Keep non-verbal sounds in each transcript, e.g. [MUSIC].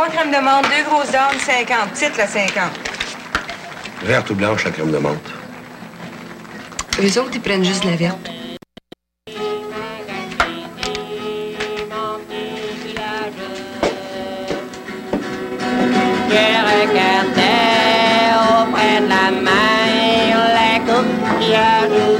trois crèmes de menthe, deux grosses dames, 50. Titre, la 50. Verte ou blanche, la crème de menthe? Eux autres, ils prennent juste la verte. Je regardais auprès de la les.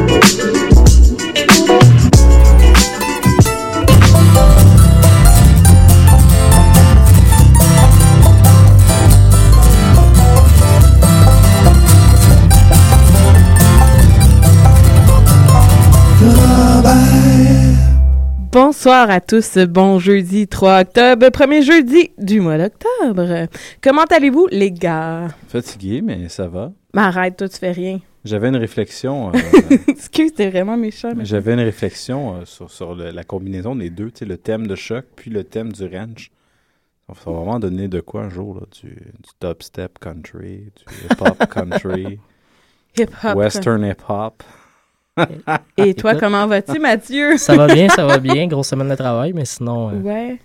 Bonsoir à tous, bon jeudi 3 octobre, premier jeudi du mois d'octobre. Comment allez-vous les gars? Fatigué, mais ça va. Mais arrête, toi tu fais rien. J'avais une réflexion. euh, [LAUGHS] Excuse, t'es vraiment méchant. J'avais une réflexion euh, sur, sur le- la combinaison des deux, le thème de choc puis le thème du ranch. Ça va vraiment donner de quoi un jour, là, du, du dubstep country, du hip-hop country, [LAUGHS] Hip-hop. western hip-hop. Et toi, Écoute. comment vas-tu, Mathieu? Ça va bien, ça va bien. Grosse semaine de travail, mais sinon, euh, Ouais.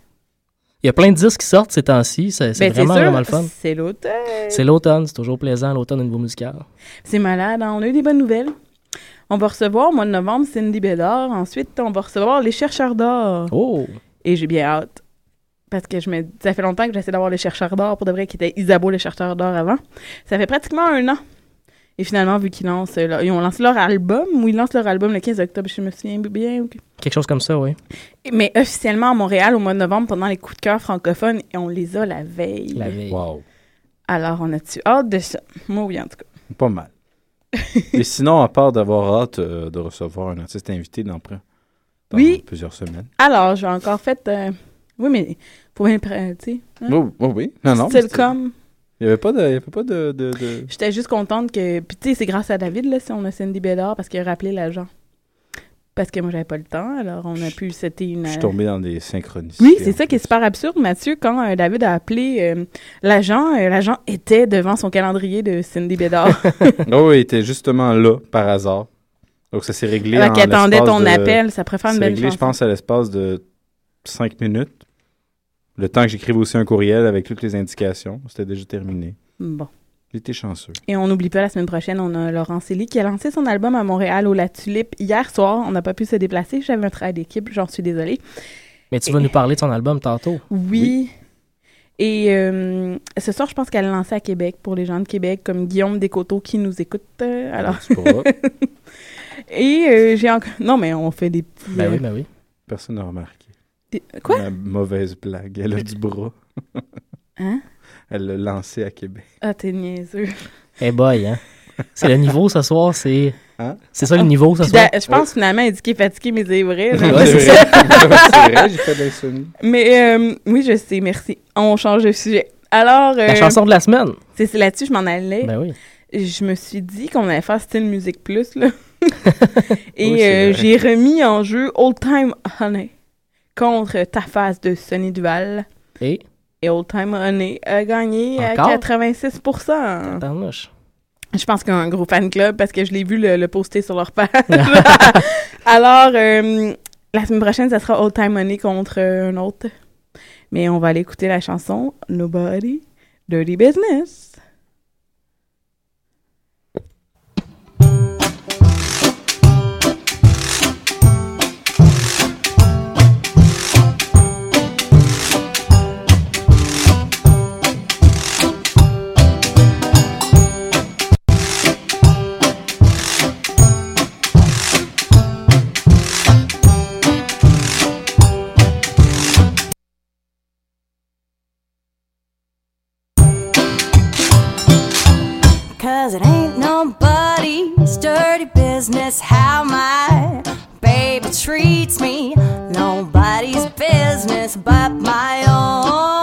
il y a plein de disques qui sortent ces temps-ci. C'est Ben, vraiment, sûr, vraiment le fun. C'est l'automne. C'est l'automne, c'est toujours plaisant, l'automne au niveau musical. C'est malade, hein? on a eu des bonnes nouvelles. On va recevoir au mois de novembre Cindy Bédard. Ensuite, on va recevoir les chercheurs d'or. Oh! Et j'ai bien hâte. Parce que je me... ça fait longtemps que j'essaie d'avoir les chercheurs d'or pour de vrai, qui était Isabeau les chercheurs d'or avant. Ça fait pratiquement un an. Et finalement, vu qu'ils lancent, leur- ils ont lancé leur album, ou ils lancent leur album le 15 octobre, je me souviens bien. ou- Quelque chose comme ça, oui. Mais officiellement à Montréal, au mois de novembre, pendant les coups de cœur francophones, et on les a la veille. La veille. Wow, Alors, on a-tu hâte de ça? Moi, oui, en tout cas. pas mal. [LAUGHS] Et sinon, à part d'avoir hâte euh, de recevoir un artiste invité dans, Oui. plusieurs semaines. Alors, j'ai encore fait... euh, Oui, mais faut bien tu sais. hein? Oh, oh oui, non, non. C'est le c'était- com. Il n'y avait pas de... il y avait pas de, de, de- J'étais juste contente que. Puis, tu sais, c'est grâce à David, là, si on a Cindy Bédard, parce qu'il a rappelé l'agent. Parce que moi, j'avais pas le temps, alors on a pu. C'était une. Je suis tombé dans des synchronicités. Oui, c'est ça qui est super absurde, Mathieu. Quand euh, David a appelé euh, l'agent, euh, l'agent était devant son calendrier de Cindy Bédard. [LAUGHS] [LAUGHS] Oh, oui, il était justement là, par hasard. Donc, ça s'est réglé Alors qu'il attendait ton de- appel, ça préfère une belle réglé, je pense, à l'espace de cinq minutes. Le temps que j'écrive aussi un courriel avec toutes les indications, c'était déjà terminé. Bon. J'étais chanceux. Et on n'oublie pas, la semaine prochaine, on a Laurent Célie qui a lancé son album à Montréal au La Tulipe hier soir. On n'a pas pu se déplacer. J'avais un travail d'équipe, j'en suis désolée. Mais tu vas nous parler de son album tantôt. Oui. Et euh, ce soir, je pense qu'elle a lancé à Québec pour les gens de Québec, comme Guillaume Descoteaux qui nous écoute. euh, alors. tu pourras. [LAUGHS] Et euh, j'ai encore. Non, mais on fait des petits. Ben oui, euh, ben oui. Personne n'a remarqué. Quoi? La mauvaise blague. Elle a du bras. [LAUGHS] Hein? Elle l'a lancé à Québec. Ah, t'es niaiseux. Eh boy, hein. C'est le niveau ce soir, c'est. Hein? C'est ça le niveau ce soir? je pense finalement, elle dit qu'il est fatigué, mais c'est vrai. [LAUGHS] Ouais, c'est vrai. j'ai fait de l'insomnie. Mais euh, oui, je sais, merci. On change de sujet. Alors. La euh, chanson de la semaine. C'est là-dessus je m'en allais. Ben oui. Je me suis dit qu'on allait faire style musique plus, là. [LAUGHS] Et Oui, euh, j'ai remis en jeu Old Time Honey contre Ta face de Sonny Duval. Et? Et Old Time Honey a gagné à Encore? 86 Tabarnouche. Je pense qu'il y a un gros fan club parce que je l'ai vu le, le poster sur leur page. [LAUGHS] [LAUGHS] Alors, euh, la semaine prochaine, ça sera Old Time Honey contre euh, un autre. Mais on va aller écouter la chanson Nobody, Dirty Business. Business how my baby treats me. Nobody's business but my own.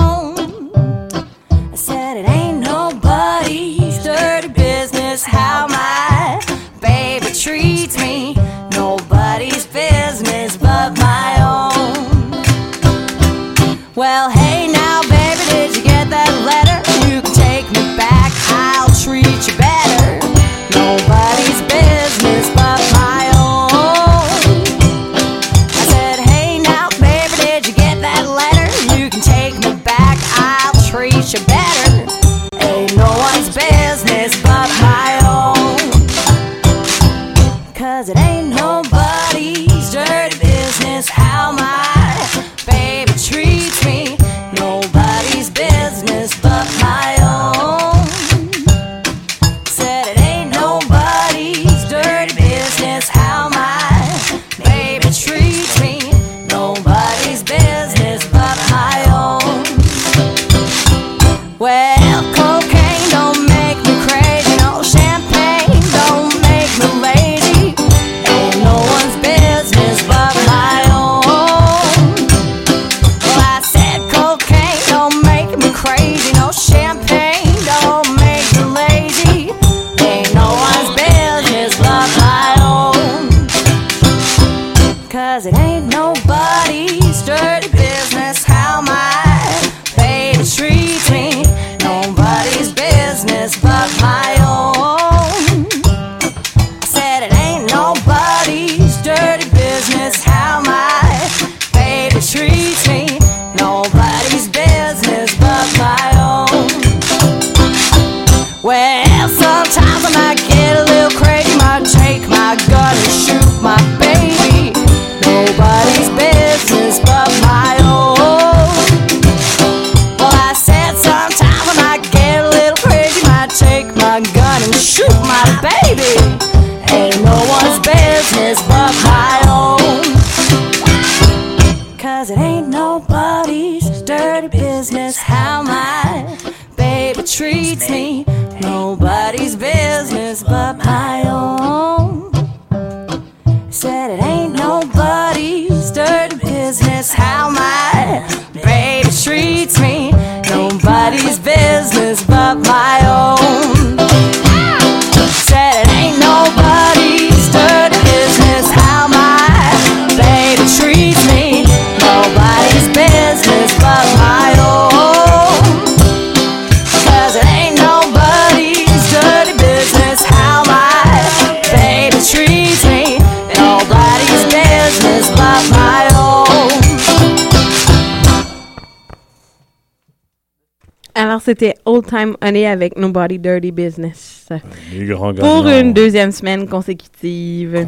C'était Old Time Honey avec Nobody Dirty Business. Les grands Pour gagnants. une deuxième semaine consécutive.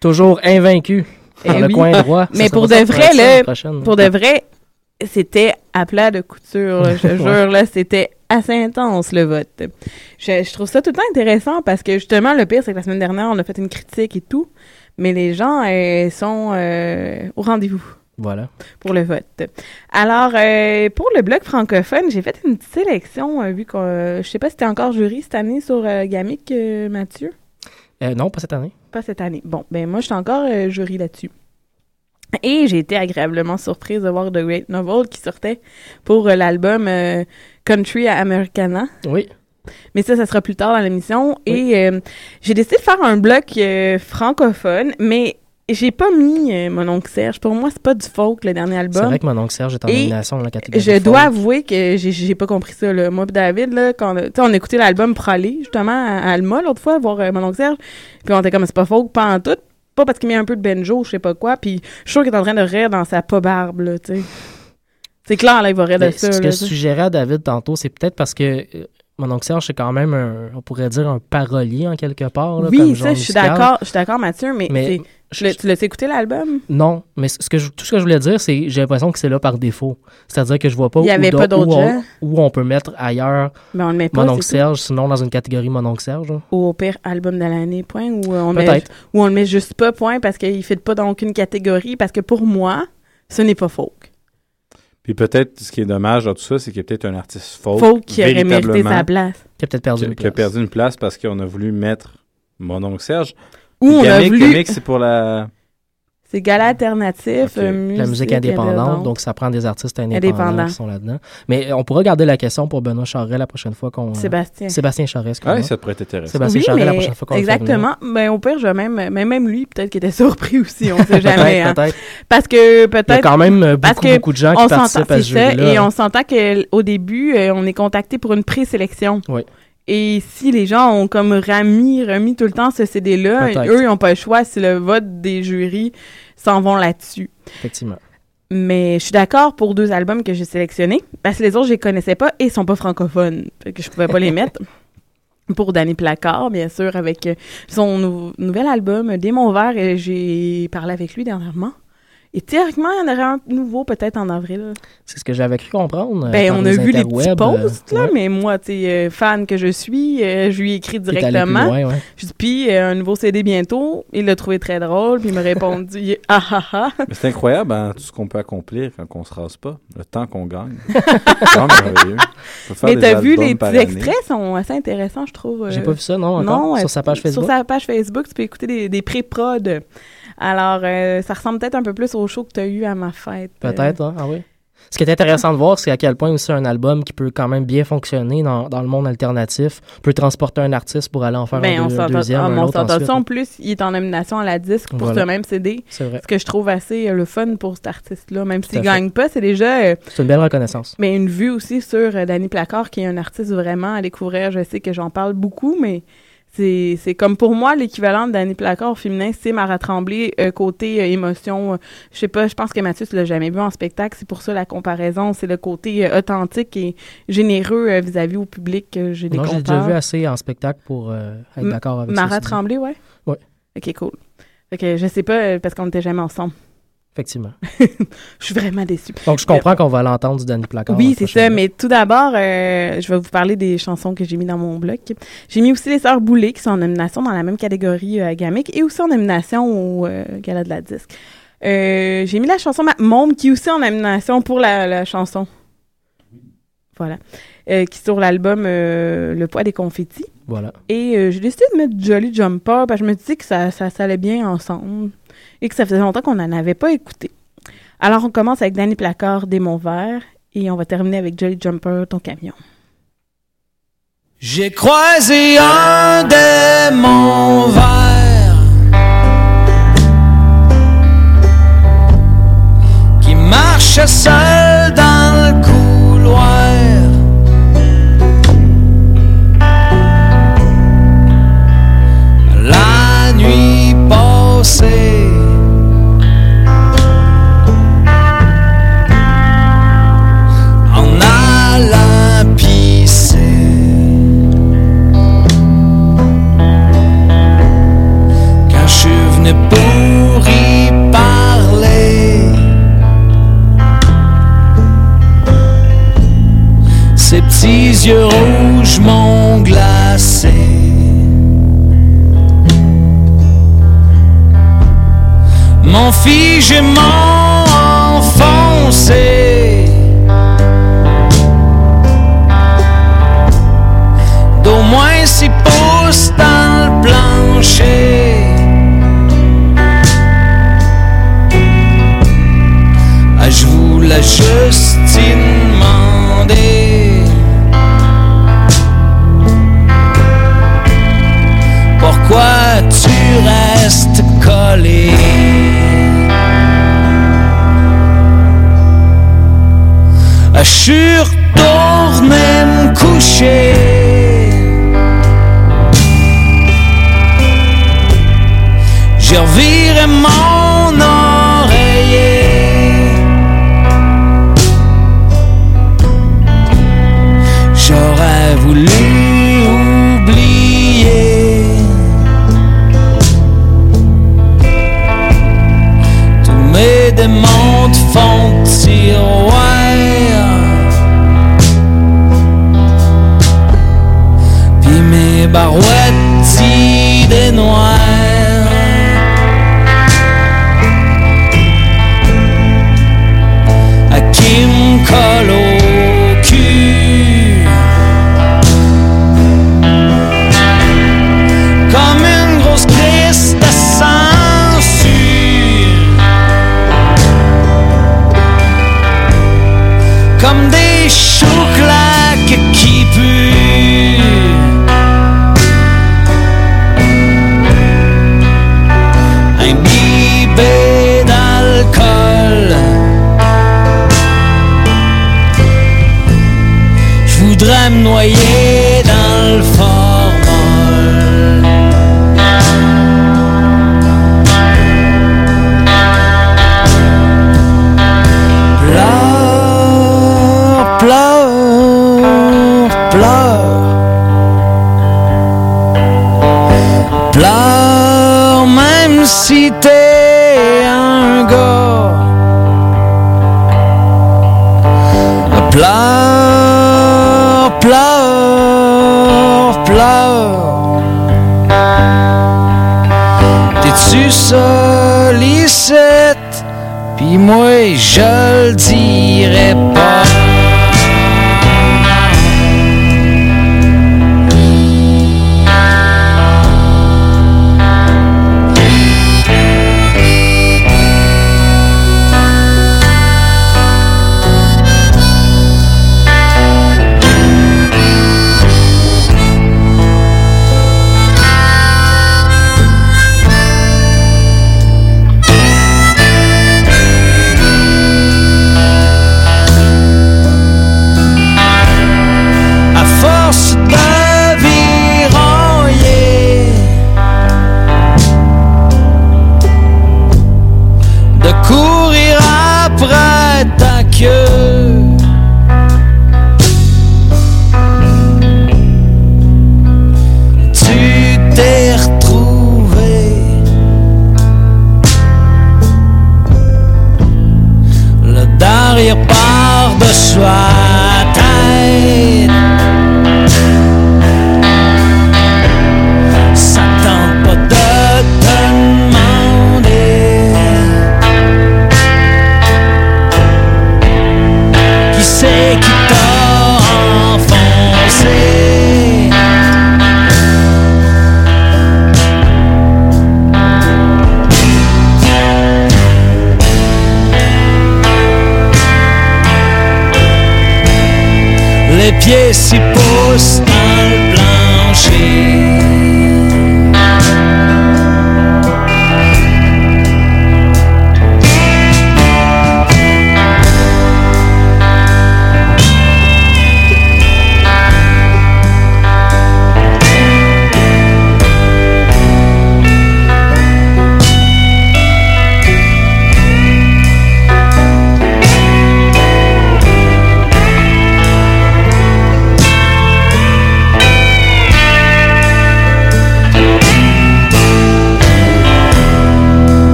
Toujours invaincu Eh dans le oui. coin droit. [LAUGHS] Mais pour de vrai, là, pour de vrai, c'était à plat de couture. là, je [LAUGHS] te jure, là, c'était assez intense, le vote. Je, je trouve ça tout le temps intéressant parce que, justement, le pire, c'est que la semaine dernière, on a fait une critique et tout, mais les gens euh, sont euh, au rendez-vous Voilà. pour le vote. Alors, euh, pour le bloc francophone, j'ai fait une petite sélection, euh, vu que euh, je sais pas si t'es encore jury cette année sur Gamic, Mathieu? Non, pas cette année. Pas cette année. Bon, ben moi, je suis encore jury là-dessus. Et j'ai été agréablement surprise de voir The Great Novel qui sortait pour l'album Country Americana. Oui. Mais ça, ça sera plus tard dans l'émission. Et j'ai décidé de faire un bloc francophone, mais j'ai pas mis euh, mon oncle Serge. Pour moi, c'est pas du folk, le dernier album. C'est vrai que mon oncle Serge est en nomination dans la catégorie. Je folk. dois avouer que j'ai- j'ai pas compris ça. Là. Moi et David, là, quand on on a écouté l'album pour aller justement à, à Alma l'autre fois, voir euh, mon oncle Serge. Puis on était comme c'est pas folk, pas en tout. Pas parce qu'il met un peu de benjo, je sais pas quoi. Puis je suis sûre qu'il est en train de rire dans sa pas barbe, là, tu sais. C'est clair, là, il va rire de ça. ce que je suggérais à David tantôt, c'est peut-être parce que euh, mon oncle Serge, c'est quand même un, on pourrait dire un parolier en quelque part. là, Oui, ça, je suis d'accord, je suis d'accord, Mathieu, mais, Mais tu l'as- tu l'as écouté l'album? Non, mais ce que je- tout ce que je voulais dire, c'est j'ai l'impression que c'est là par défaut. C'est-à-dire que je vois pas Il y où, avait pas d'autres où on, gens. où on peut mettre ailleurs Mais on le met pas, mon oncle. Serge, sinon dans une catégorie mon oncle Serge. là. Ou au pire, album de l'année, point, ou on, met, Peut-être. ou on le met juste pas, point, parce qu'il ne fit pas dans aucune catégorie, parce que pour moi, ce n'est pas folk. Puis peut-être, ce qui est dommage dans tout ça, c'est qu'il y a peut-être un artiste folk. Folk qui aurait mérité véritablement, sa place. Qui a peut-être perdu qui- une qui a place. perdu une place parce qu'on a voulu mettre mon oncle Serge. Ou on a voulu- Gamic, c'est pour la. C'est gala alternatif, euh, La musique indépendante, donc ça prend des artistes indépendants Indépendants. qui sont là-dedans. Mais euh, on pourra garder la question pour Benoît Charret la prochaine fois qu'on. euh, Sébastien. Sébastien Charret, Ah, excuse-moi. ça pourrait être intéressant. Sébastien Oui, Charret la mais prochaine fois qu'on le fait Exactement. Ben, au pire, je vais même, mais même lui, peut-être qu'il était [LAUGHS] surpris aussi, on sait [LAUGHS] jamais. Peut-être, hein. peut-être. Parce que peut-être. Il y a quand même parce beaucoup, que beaucoup de gens qui on s'entend- participent à ce c'est ça, jury-là. Et on s'entend qu'au début, euh, on est contacté pour une présélection. Oui. Et si les gens ont comme remis, remis tout le temps ce CD-là, eux, ils n'ont pas le choix si le vote des jurys s'en vont là-dessus. Effectivement. Mais je suis d'accord pour deux albums que j'ai sélectionnés, parce que les autres, je les connaissais pas et sont pas francophones. Fait que je pouvais pas les [LAUGHS] mettre. Pour Danny Placard, bien sûr, avec son nou- nouvel album, Démon vert, et j'ai parlé avec lui dernièrement. Et théoriquement, il y en aurait un nouveau peut-être en avril. C'est ce que j'avais cru comprendre. euh, Ben, on a vu les petits euh, posts, là, ouais. mais moi, tu sais, euh, fan que je suis, euh, je lui ai écrit directement. loin, ouais. Je dis, puis, euh, un nouveau CD bientôt. Il l'a trouvé très drôle, puis il m'a répondu, ah ah ah. Mais c'est incroyable, hein, tout ce qu'on peut accomplir quand on se rase pas, le temps qu'on gagne. [LAUGHS] c'est merveilleux. Mais t'as vu, les petits année. extraits sont assez intéressants, je trouve. J'ai pas vu ça, non, encore? Sur sa page Facebook? Sur sa page Facebook, tu peux écouter des, des pré-prod. Alors, euh, ça ressemble peut-être un peu plus au show que tu as eu à ma fête. Euh, Peut-être, hein? ah oui. Ce qui est intéressant de voir, c'est à quel point aussi un album qui peut quand même bien fonctionner dans, dans le monde alternatif peut transporter un artiste pour aller en faire Ben, un, on deux- s'entend deuxième, ah, un on autre s'entend ensuite. ça. En plus, il est en nomination à la disque pour Voilà. ce même CD. C'est vrai. Ce que je trouve assez euh, le fun pour cet artiste-là. Même s'il fait. gagne pas, c'est déjà... euh, C'est une belle reconnaissance. mais une vue aussi sur euh, Danny Placard, qui est un artiste vraiment à découvrir. Je sais que j'en parle beaucoup, mais c'est c'est comme pour moi, l'équivalent de Danny Placard féminin, c'est Mara Tremblay, euh, côté euh, émotion. euh, je sais pas, je pense que Mathieu, tu l'as jamais vu en spectacle. C'est pour ça la comparaison. C'est le côté euh, authentique et généreux vis-à-vis au public que j'ai des j'ai déjà vu assez en spectacle pour être d'accord avec ça. Mara aussi. Tremblay, ouais? Ouais. Ok, cool. Fait que je sais pas, parce qu'on n'était jamais ensemble. Effectivement. [LAUGHS] Je suis vraiment déçue. Donc, je comprends qu'on va l'entendre du Danny Placard. Oui, c'est ça. Mais tout d'abord, euh, je vais vous parler des chansons que j'ai mis dans mon bloc. J'ai mis aussi les Sœurs Boulay, qui sont en nomination dans la même catégorie euh, gamique, et aussi en nomination au euh, Gala de la Disque. Euh, j'ai mis la chanson Ma Monde, qui est aussi en nomination pour la, la chanson. Voilà. Qui est sur l'album Le poids des confettis. Voilà. Et j'ai décidé de mettre Jolly Jumper parce que je me disais que ça, ça, ça allait bien ensemble et que ça faisait longtemps qu'on n'en avait pas écouté. Alors, on commence avec Danny Placard, Démon Vert, et on va terminer avec Jolly Jumper, ton camion. J'ai croisé un démon vert qui marchait seul dans le couloir. Petits yeux rouges m'ont glacé. M'ont figé, m'ont enfoncé. D'au moins six pouces dans le plancher. Ah, je vous la Justine Pourquoi tu restes collé? Je suis retourné me coucher. J'ai reviré mon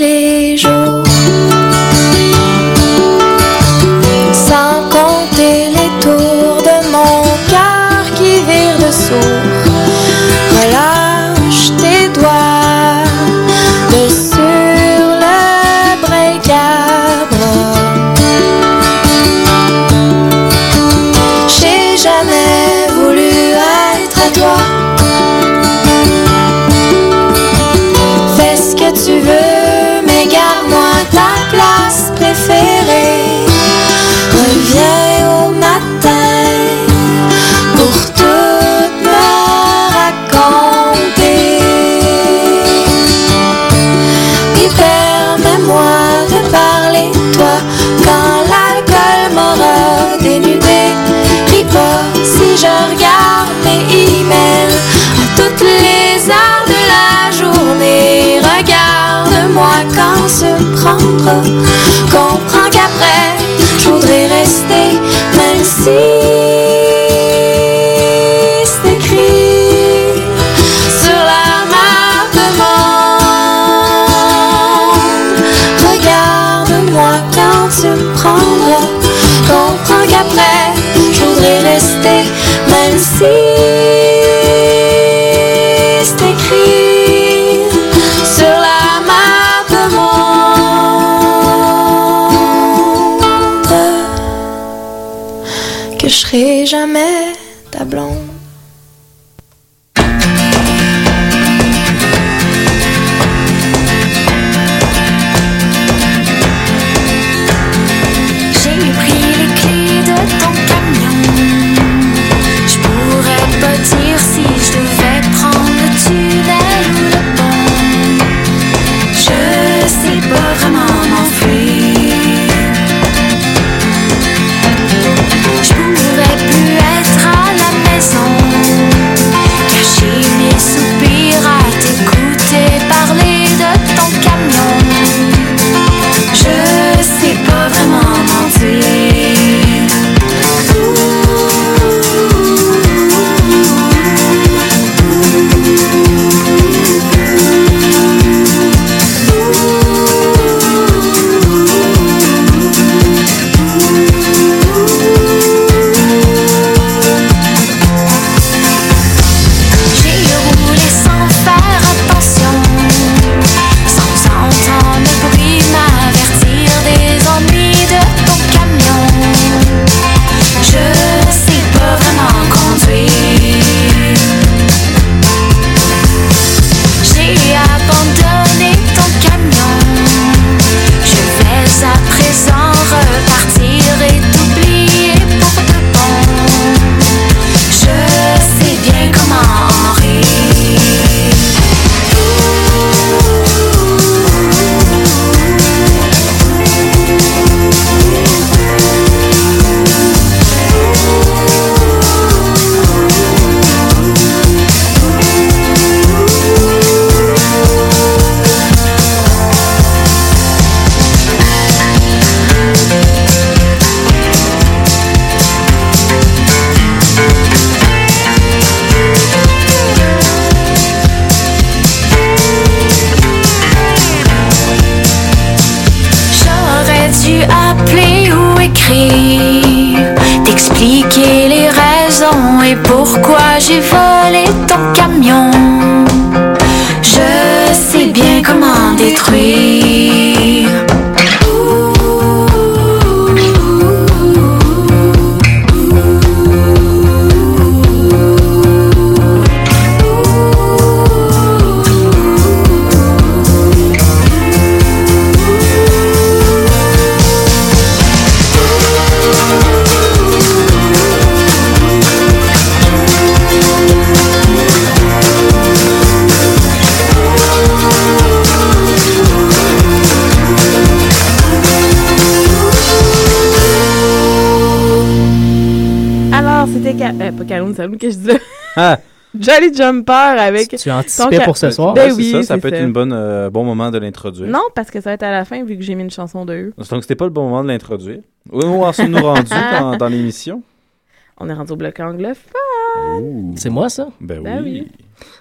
les jours. comprends qu'après, je voudrais rester, même si Saloon que je disais. Ah. [LAUGHS] Jolly Jumper avec. Tu anticipais ton pour ce ca- soir? Ben Ouais, c'est oui, ça, peut être une bonne, euh, bon moment de l'introduire. Non, parce que ça va être à la fin vu que j'ai mis une chanson de eux. Donc, c'était pas le bon moment de l'introduire. Où en sommes-nous rendus [LAUGHS] dans, dans l'émission? On est rendu au bloc anglophone. C'est moi, ça? Ben Ben oui.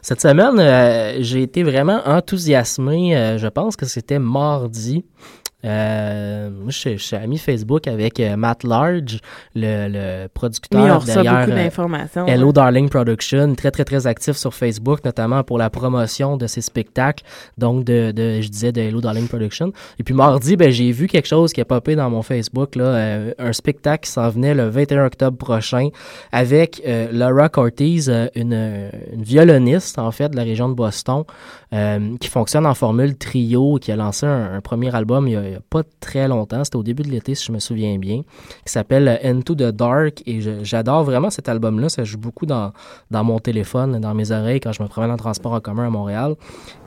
Cette semaine, euh, j'ai été vraiment enthousiasmé. euh, je pense que c'était mardi. Euh, moi, je, suis- je suis ami Facebook avec euh, Matt Large, le, le producteur Oui, derrière euh, Hello hein. Darling Production, très très très actif sur Facebook, notamment pour la promotion de ses spectacles, donc de, de je disais de Hello Darling Production. Et puis mardi, ben j'ai vu quelque chose qui a popé dans mon Facebook là, euh, un spectacle qui s'en venait le 21 octobre prochain avec Laura Cortez, une, une violoniste en fait de la région de Boston, euh, qui fonctionne en formule trio, qui a lancé un, premier album il y a, pas très longtemps, c'était au début de l'été si je me souviens bien, qui s'appelle euh, Into the Dark. Et j'adore vraiment cet album-là, ça joue beaucoup dans, mon téléphone, dans mes oreilles quand je me promène en transport en commun à Montréal.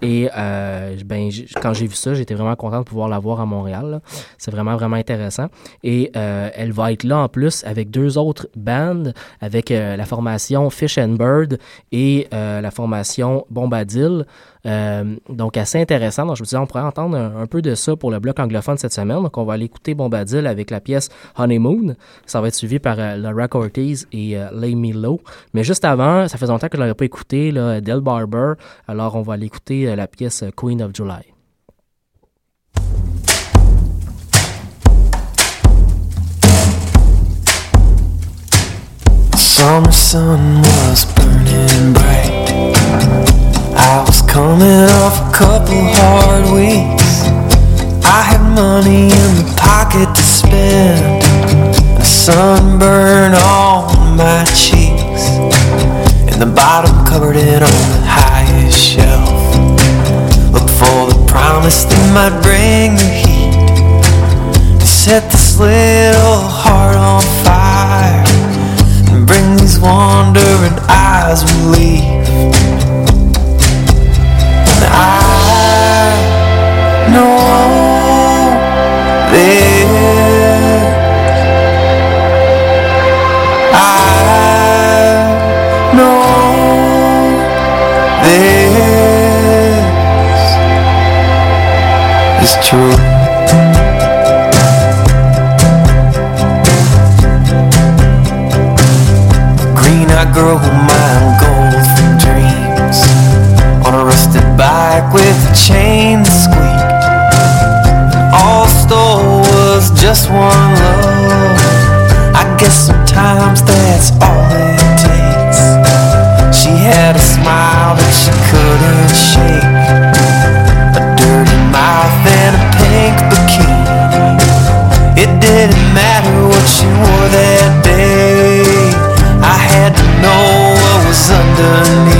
Et euh, ben, quand j'ai vu ça, j'étais vraiment content de pouvoir la voir à Montréal, c'est vraiment vraiment intéressant. Et elle va être là en plus avec deux autres bands, avec la formation Fish and Bird et la formation Bombadil. Euh, donc assez intéressant. Donc je me disais, on pourrait entendre un, peu de ça pour le bloc anglophone cette semaine. Donc on va aller écouter Bombadil avec la pièce Honeymoon. Ça va être suivi par euh, Laura Cortez et euh, Lay Me Low. Mais juste avant, ça fait longtemps que je l'avais pas écouté, là, Del Barber. Alors on va aller écouter la pièce Queen of July. Summer sun was burning bright. Coming off a couple hard weeks. I had money in the pocket to spend. A sunburn on my cheeks. And the bottom covered it on the highest shelf. Look for the promise that might bring the heat. To set this little heart on fire and bring these wandering eyes relief. Is true. Green-eyed girl who mined gold from dreams. On a rusted bike with a chain that squeaked All stole was just one love I guess sometimes that's all it takes. She had a smile that she couldn't shake underneath. I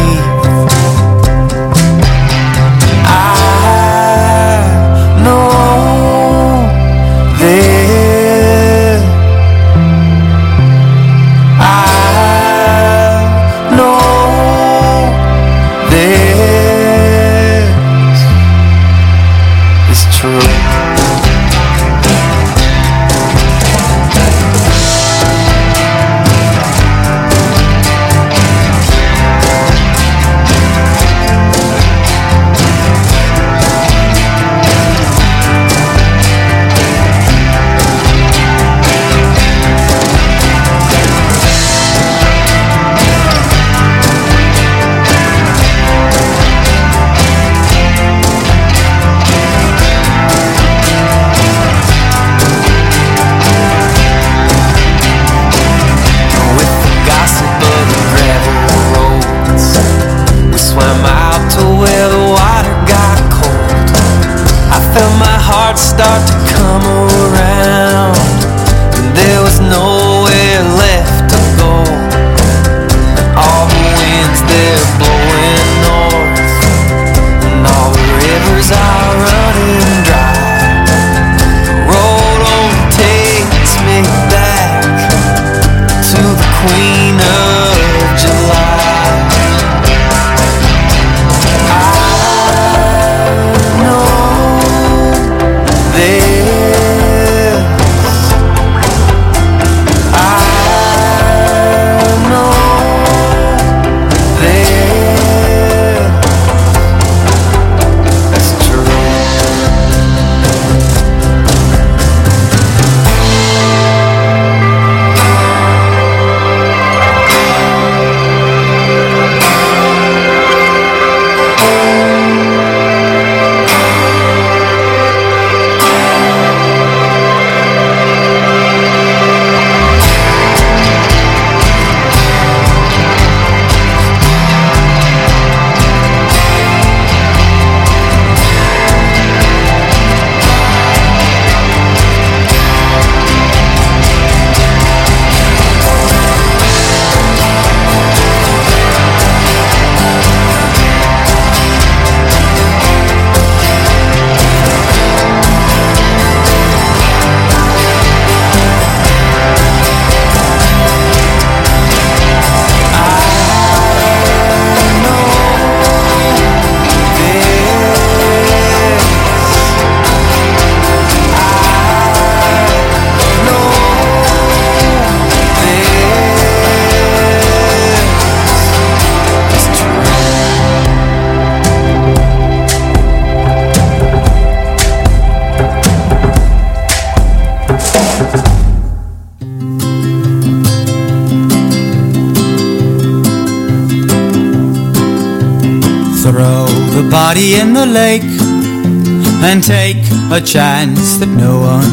a chance that no one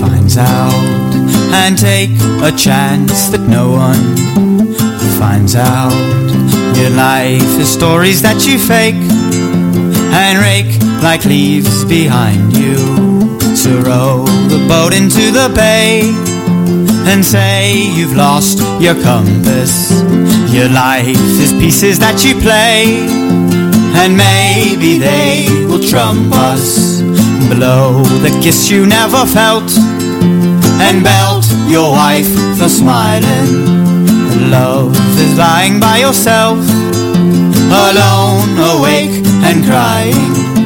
finds out. And take a chance that no one finds out. Your life is stories that you fake and rake like leaves behind you. So row the boat into the bay and say you've lost your compass. Your life is pieces that you play, and maybe they will trump us. The kiss you never felt, and belt your wife for smiling. Love is lying by yourself, alone, awake, and crying.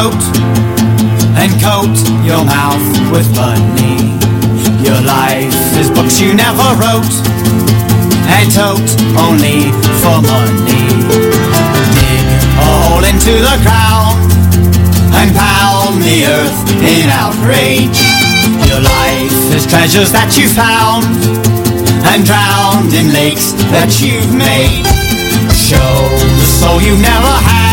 And coat your mouth with money. Your life is books you never wrote and tote only for money. Dig a hole into the ground and pound the earth in outrage. Your life is treasures that you found and drowned in lakes that you've made. Show the soul you never had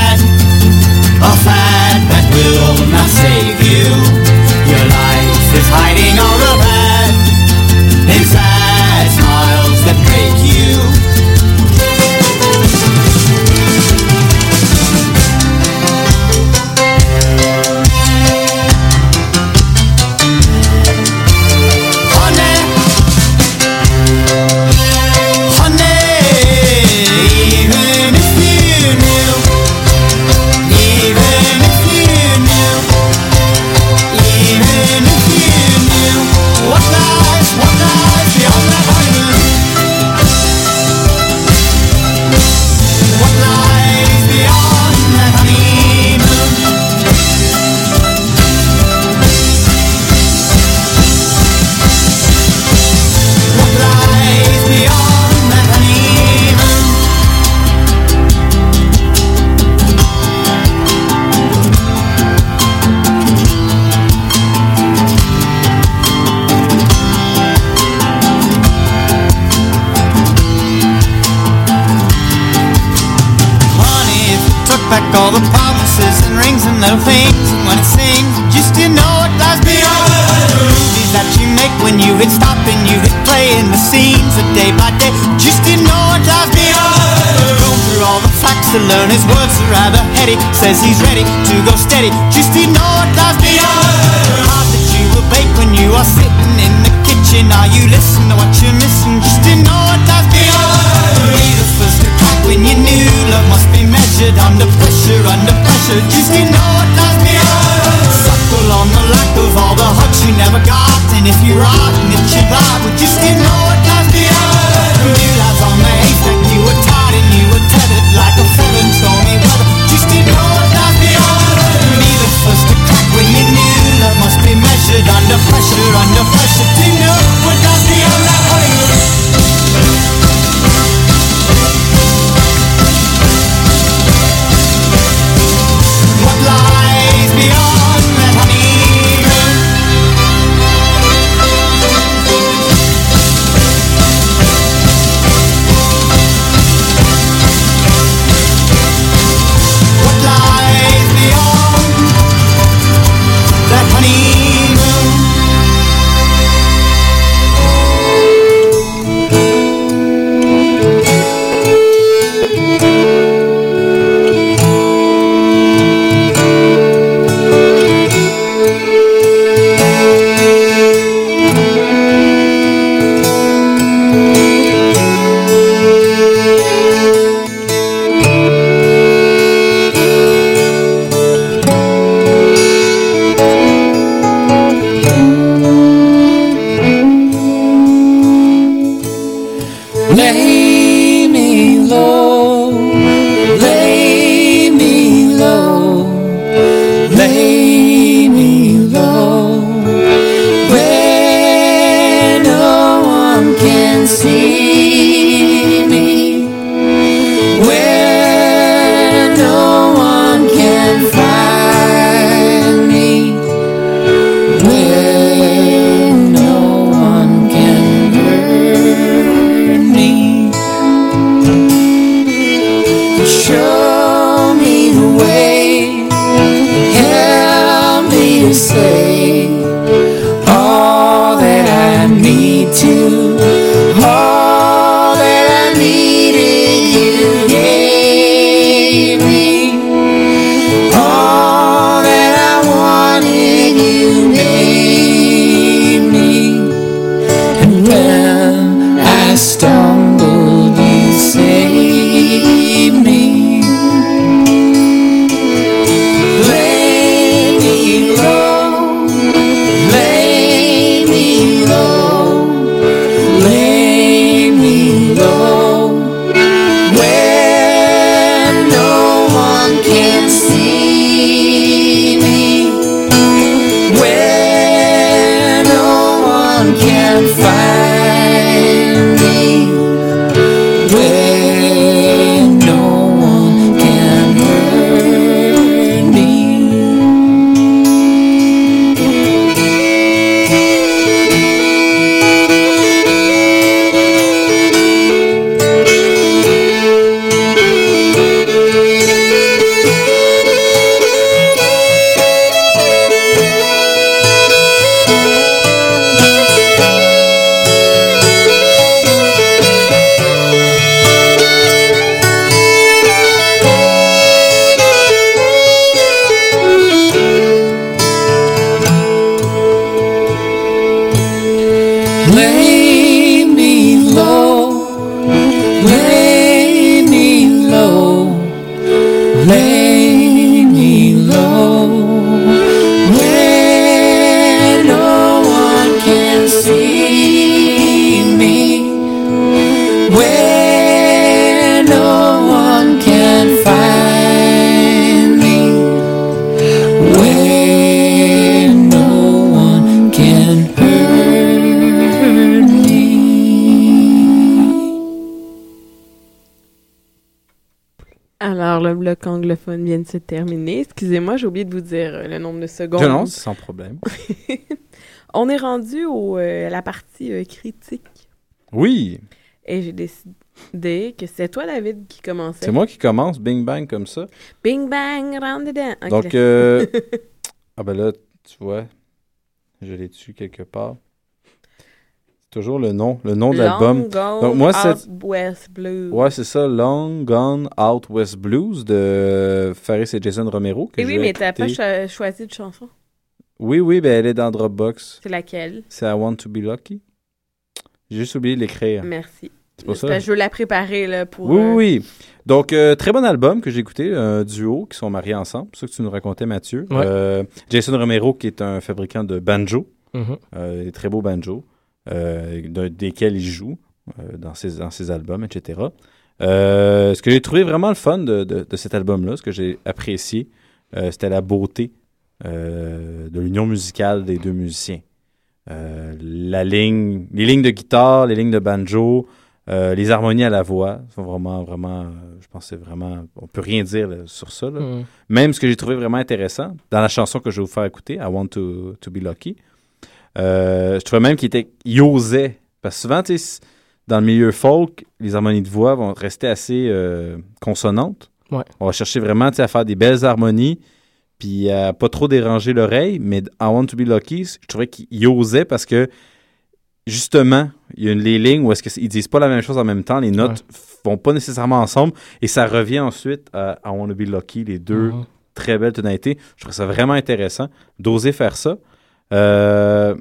a fad that will not save you. Your life is hiding all the pathetic, says he's ready to go steady. Just ignore what lies beyond. The that you will bake when you are sitting in the kitchen. Are you listening to what you're missing? Just ignore what lies beyond. Be the first to crack when you knew love must be measured under pressure, under pressure. Just ignore what lies beyond. Suckle on the lack of all the hugs you never got, and if you rot and if you die, well just ignore what lies beyond. You lies on the haystack, you were tied and you were tethered like a it under pressure, under pressure, Tina. de se terminer. Excusez-moi, j'ai oublié de vous dire euh, le nombre de secondes. Non, sans problème. [LAUGHS] On est rendu à euh, la partie euh, critique. Oui. Et j'ai décidé que c'est toi, David, qui commençait. C'est moi qui commence, bing bang, comme ça. Bing bang, rentre dedans. Okay. Donc, [LAUGHS] ah ben là, tu vois, je l'ai tué quelque part? Toujours le nom, le nom de l'album. Long Gone Donc, moi, c'est. Out West Blues. Ouais, c'est ça, Long Gone Out West Blues de Faris et Jason Romero. que Et oui, mais t'as pas cho- choisi de chanson. Oui, oui, ben elle est dans Dropbox. C'est laquelle? C'est I Want to Be Lucky. J'ai juste oublié de l'écrire. Merci. C'est pour ça. Je veux la préparer là, pour. Oui, euh, oui, oui. Donc, euh, très bon album que j'ai écouté, un duo qui sont mariés ensemble. C'est ça que tu nous racontais, Mathieu. Ouais. Euh, Jason Romero, qui est un fabricant de banjo, des très beaux banjos, de- desquels il joue euh, dans, ses, dans ses albums, etc. Euh, ce que j'ai trouvé vraiment le fun de, de- de cet album-là, ce que j'ai apprécié, euh, c'était la beauté euh, de l'union musicale des deux musiciens. Euh, la ligne, les lignes de guitare, les lignes de banjo, euh, les harmonies à la voix sont vraiment, vraiment, euh, je pense que c'est vraiment, on peut rien dire là, sur ça. là. Mhm. Même ce que j'ai trouvé vraiment intéressant dans la chanson que je vais vous faire écouter, I Want to, to Be Lucky, euh, je trouvais même qu'il était, il osait, parce que souvent, tu sais, dans le milieu folk, les harmonies de voix vont rester assez euh, consonantes. Ouais. On va chercher vraiment à faire des belles harmonies, puis à pas trop déranger l'oreille, mais I Want to Be Lucky, je trouvais qu'il osait parce que justement, il y a une, les lignes où est-ce qu'ils disent pas la même chose en même temps, les notes vont pas nécessairement ensemble, et ça revient ensuite à I Want to Be Lucky, les deux Mhm. très belles tonalités. Je trouve ça vraiment intéressant d'oser faire ça. Euh,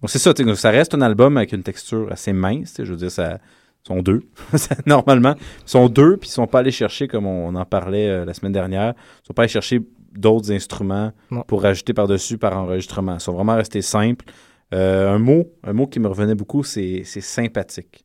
donc c'est ça, ça reste un album avec une texture assez mince, je veux dire, ça sont deux, [LAUGHS] normalement. Ils sont deux, puis ils sont pas allés chercher, comme on, on en parlait euh, la semaine dernière, ils sont pas allés chercher d'autres instruments Non. pour rajouter par-dessus par enregistrement. Ils sont vraiment restés simples. Euh, un mot, un mot qui me revenait beaucoup, c'est sympathique.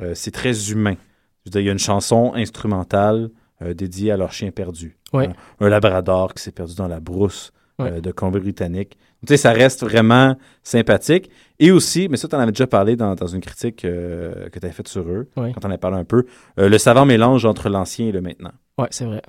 Euh, c'est très humain. Je veux dire, il y a une chanson instrumentale dédiée à leur chien perdu. Ouais. Un, un labrador qui s'est perdu dans la brousse Ouais. euh, de Colombie-Britannique. Tu sais, ça reste vraiment sympathique. Et aussi, mais ça, tu en avais déjà parlé dans, dans une critique euh, que tu avais faite sur eux, Ouais. quand on avait parlé un peu, euh, le savant mélange entre l'ancien et le maintenant. Ouais, c'est vrai.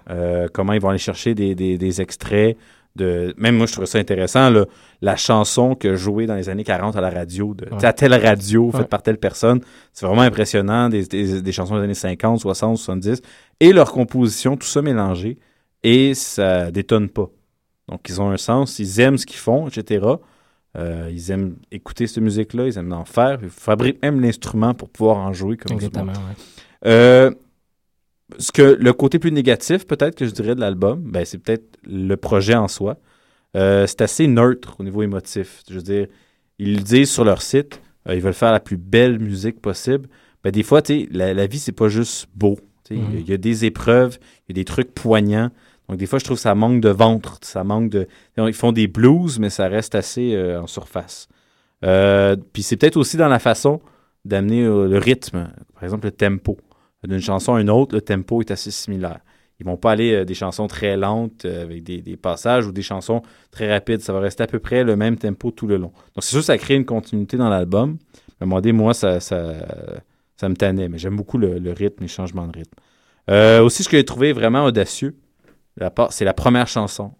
Comment ils vont aller chercher des, des- des extraits de. Même moi, je trouvais ça intéressant, là, la chanson que jouée dans les années 40 à la radio, de, à telle radio, faite par telle personne. C'est vraiment impressionnant, des, des- des chansons des années 50, 60, 70, et leur composition, tout ça mélangé, et ça détonne pas. Donc, ils ont un sens, ils aiment ce qu'ils font, etc. Euh, ils aiment écouter cette musique-là, ils aiment en faire, ils fabriquent même l'instrument pour pouvoir en jouer comme du Exactement, ouais. Euh, ce que le côté plus négatif, peut-être que je dirais de l'album, ben, c'est peut-être le projet en soi. Euh, c'est assez neutre au niveau émotif. Je veux dire, ils le disent sur leur site, ils veulent faire la plus belle musique possible. Ben, des fois, la, la vie, c'est pas juste beau. Y Mhm. il y, a des épreuves, il y a des trucs poignants. Donc, des fois, je trouve que ça manque de ventre. Ça manque de. Ils font des blues, mais ça reste assez euh, en surface. Euh, Puis c'est peut-être aussi dans la façon d'amener euh, le rythme, par exemple le tempo. D'une chanson à une autre, le tempo est assez similaire. Ils vont pas aller des chansons très lentes avec des, passages ou des chansons très rapides. Ça va rester à peu près le même tempo tout le long. Donc c'est sûr ça crée une continuité dans l'album. Donné, moi, ça, ça, ça me tannait, mais j'aime beaucoup le, le rythme, les changements de rythme. Aussi, ce que j'ai trouvé vraiment audacieux, c'est la première chanson.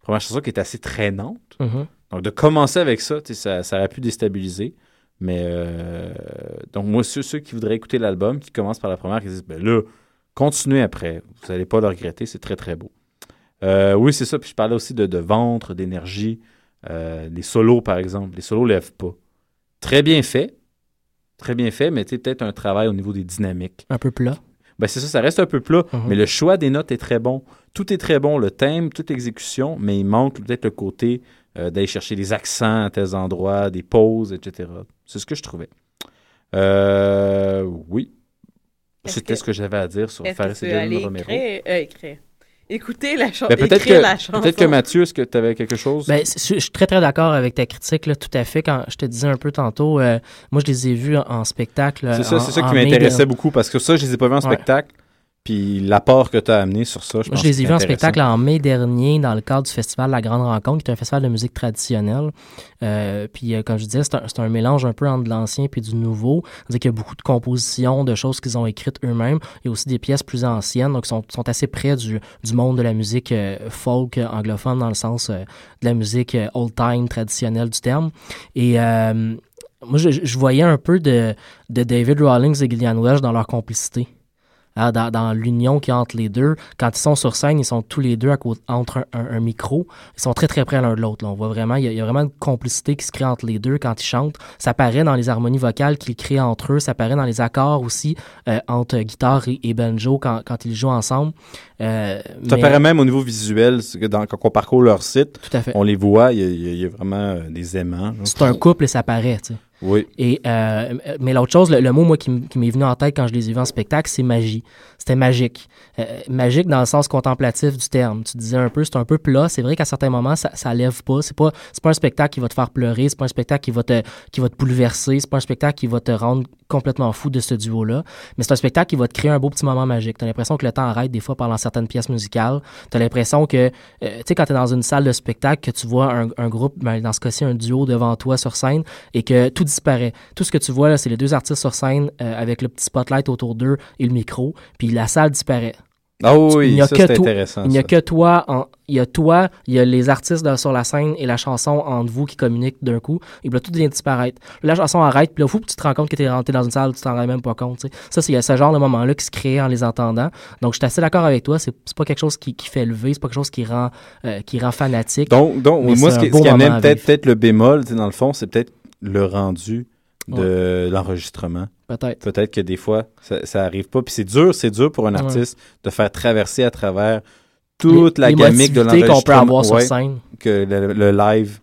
Première chanson qui est assez traînante. Mhm. Donc, de commencer avec ça, ça, ça aurait pu déstabiliser. Mais, euh, donc, moi, ceux, ceux qui voudraient écouter l'album, qui commencent par la première, qui disent, ben là, continuez après. Vous n'allez pas le regretter, c'est très, très beau. Euh, oui, c'est ça. Puis je parlais aussi de, de ventre, d'énergie. Euh, les solos, par exemple. Les solos ne lèvent pas. Très bien fait. Très bien fait, mais peut-être un travail au niveau des dynamiques. Un peu plat. Ben c'est ça, ça reste un peu plat, Mhm. mais le choix des notes est très bon. Tout est très bon, le thème, toute l'exécution, mais il manque peut-être le côté euh, d'aller chercher des accents à tels endroits, des pauses, etc. C'est ce que je trouvais. Euh, oui. C'était ce que j'avais à dire sur Faris et aller Romero. écrire, euh, écrire. Écouter la, chanson. Ben, peut-être écrire que, la chanson. peut-être que Mathieu, est-ce que tu avais quelque chose? Ben, je suis très, très d'accord avec ta critique, là, tout à fait. Quand je te disais un peu tantôt, euh, moi, je les ai vus en, en spectacle. c'est ça, en- c'est ça qui m'intéressait beaucoup parce que ça, je les ai pas vus en Ouais. spectacle. Puis l'apport que tu as amené sur ça, je Moi, pense je les ai vus en spectacle en mai dernier dans le cadre du festival La Grande Rencontre, qui est un festival de musique traditionnelle. Euh, puis, euh, comme je disais, c'est un, mélange un peu entre de l'ancien et du nouveau. C'est-à-dire qu'il y a beaucoup de compositions, de choses qu'ils ont écrites eux-mêmes. Il y a aussi des pièces plus anciennes, donc ils sont, sont assez près du, du monde de la musique euh, folk euh, anglophone, dans le sens de la musique old-time traditionnelle du terme. Et... euh, moi, je, je voyais un peu de, de David Rawlings et Gillian Welch dans leur complicité. Hein, dans dans l'union a entre les deux. Quand ils sont sur scène, ils sont tous les deux à côté, entre un, un- un micro. Ils sont très, très près l'un de l'autre. On voit vraiment, il y, a, il y a vraiment une complicité qui se crée entre les deux quand ils chantent. Ça paraît dans les harmonies vocales qu'ils créent entre eux. Ça paraît dans les accords aussi euh, entre guitare et, et banjo quand, quand ils jouent ensemble. Euh, Ça mais- paraît même au niveau visuel, que dans- quand on parcourt leur site, Tout à fait. on les voit, il y a, il y vraiment euh, des aimants. C'est un couple et ça paraît, tu sais. Oui. Euh, mais l'autre chose, le, mot, moi, qui, m'est venu en tête quand je les ai vus en spectacle, c'est magie. C'était magique. Euh, magique dans le sens contemplatif du terme. Tu disais un peu, c'est un peu plat. C'est vrai qu'à certains moments, ça, ça lève pas. C'est pas, pas un spectacle qui va te faire pleurer. C'est pas un spectacle qui va te, qui va te bouleverser. C'est pas un spectacle qui va te rendre complètement fou de ce duo-là. Mais c'est un spectacle qui va te créer un beau petit moment magique. T'as l'impression que le temps arrête des fois pendant certaines pièces musicales. T'as l'impression que, euh, tu sais, quand t'es dans une salle de spectacle, que tu vois un, groupe, ben, dans ce cas-ci, un duo devant toi sur scène et que tout disparaît. Tout ce que tu vois, là, c'est les deux artistes sur scène euh, avec le petit spotlight autour d'eux et le micro, puis la salle disparaît. Ah oui, Il n'y a ça, que c'est toi- intéressant, Il n'y a ça. que toi, en- il y a toi, il y a les artistes de- sur la scène et la chanson entre vous qui communiquent d'un coup. Et puis là, tout vient disparaître. La chanson arrête, puis là, fou, tu te rends compte que tu es rentré dans une salle, tu t'en rends même pas compte. Ça, c'est y ce genre de moment-là qui se crée en les entendant. Donc, je suis assez d'accord avec toi. C'est pas quelque chose qui, qui fait lever, c'est pas quelque chose qui rend, euh, qui rend fanatique. Donc, moi, ce qui, ce amène peut-être le bémol, dans le fond, c'est peut-être le rendu de l'enregistrement. Peut-être. Peut-être que des fois, ça, ça arrive pas. Puis c'est dur, c'est dur pour un Ouais. artiste de faire traverser à travers toute Les- la gamique de qu'on peut l'enregistrement. avoir sur Ouais, scène. Que le, le live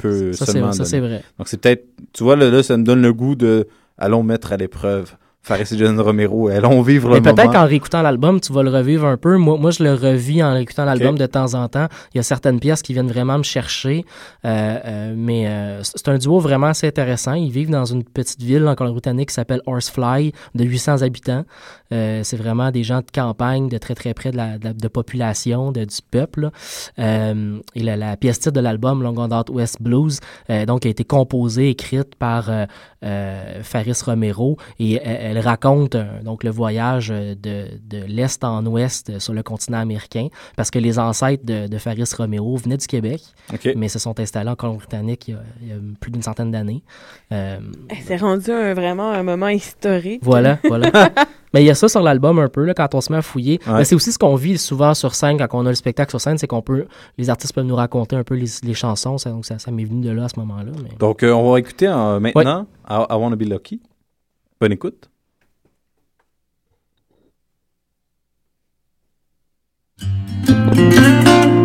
peut Ça, seulement ça, c'est vrai. Donc c'est peut-être, tu vois, là, là, ça me donne le goût de allons mettre à l'épreuve Faris et John Romero allons vivre Mais le peut-être moment. qu'en réécoutant l'album, tu vas le revivre un peu. Moi, moi je le revis en réécoutant l'album de temps en temps. Il y a certaines pièces qui viennent vraiment me chercher. Euh, euh, mais euh, c'est un duo vraiment assez intéressant. Ils vivent dans une petite ville en Colombie-Britannique qui s'appelle Horsefly, de 800 habitants. Euh, c'est vraiment des gens de campagne, de très très près de la, de la- de population, de, du peuple. Euh, et la, la pièce titre de l'album, Long on Out West Blues, euh, donc a été composée, écrite par euh, euh, Faris Romero et elle, elle raconte euh, donc le voyage de, de l'est en ouest sur le continent américain parce que les ancêtres de, de Faris Romero venaient du Québec, mais se sont installés en Colombie-Britannique il, y a- il y a plus d'une centaine d'années. C'est rendu un- vraiment un moment historique. voilà, voilà. [LAUGHS] Mais il y a ça sur l'album un peu, là, quand on se met à fouiller. Ouais. Mais c'est aussi ce qu'on vit souvent sur scène, quand on a le spectacle sur scène, c'est qu'on peut, les artistes peuvent nous raconter un peu les, les chansons. Ça, donc ça, ça m'est venu de là à ce moment-là. Mais... Donc, euh, on va écouter euh, maintenant I, I Wanna Be Lucky. Bonne écoute. [LAUGHS]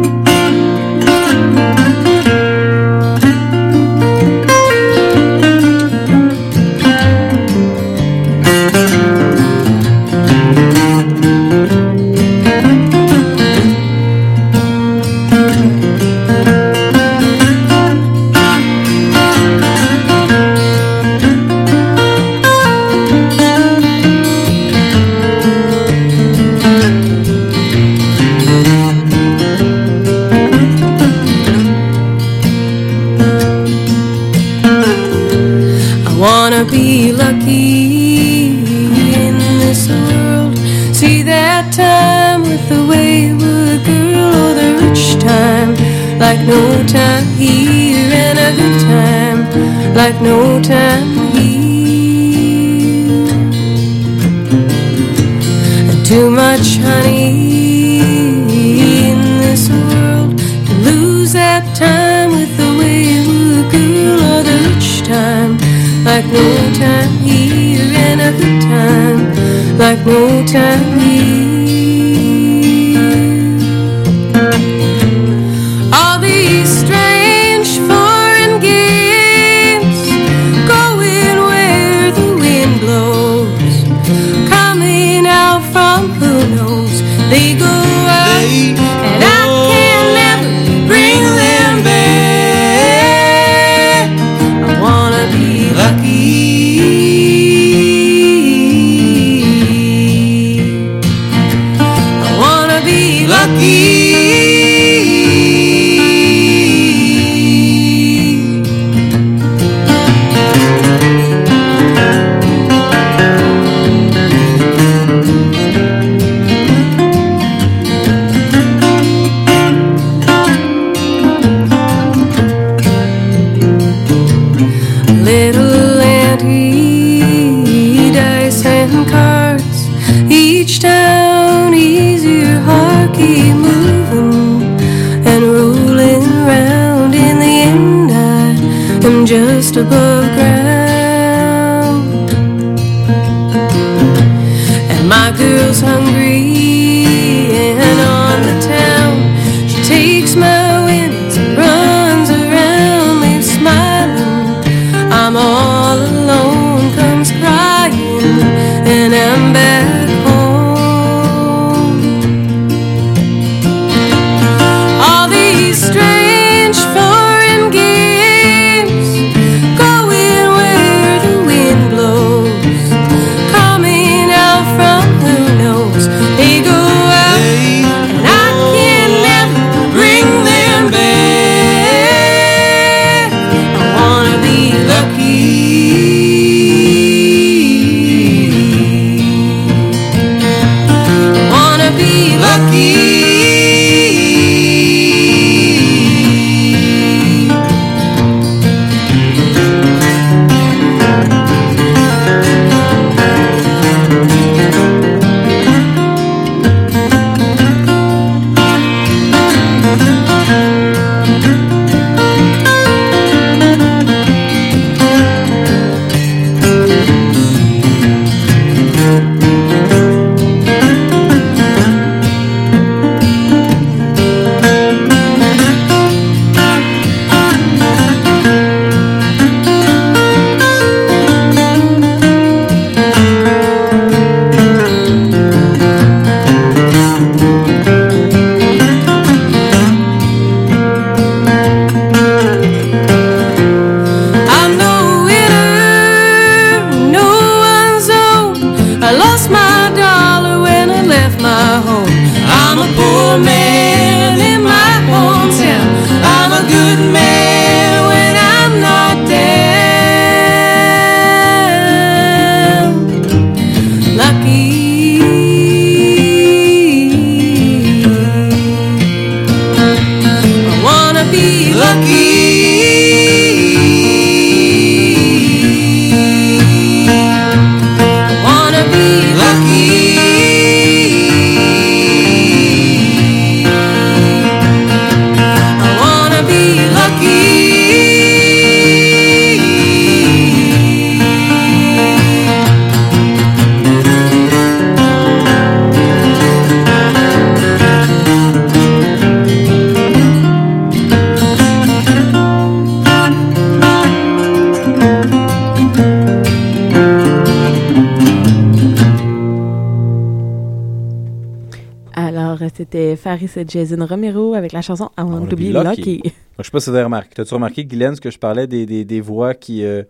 here, and a good time, like no time here. And too much honey in this world to lose that time with the wayward girl or the rich time, like no time here, and a good time, like no time here. Faris et Jason Romero avec la chanson I Want to Be Lucky. Je sais pas si tu as remarqué. T'as-tu remarqué, Guylaine, ce que je parlais des, des, des voix qui euh,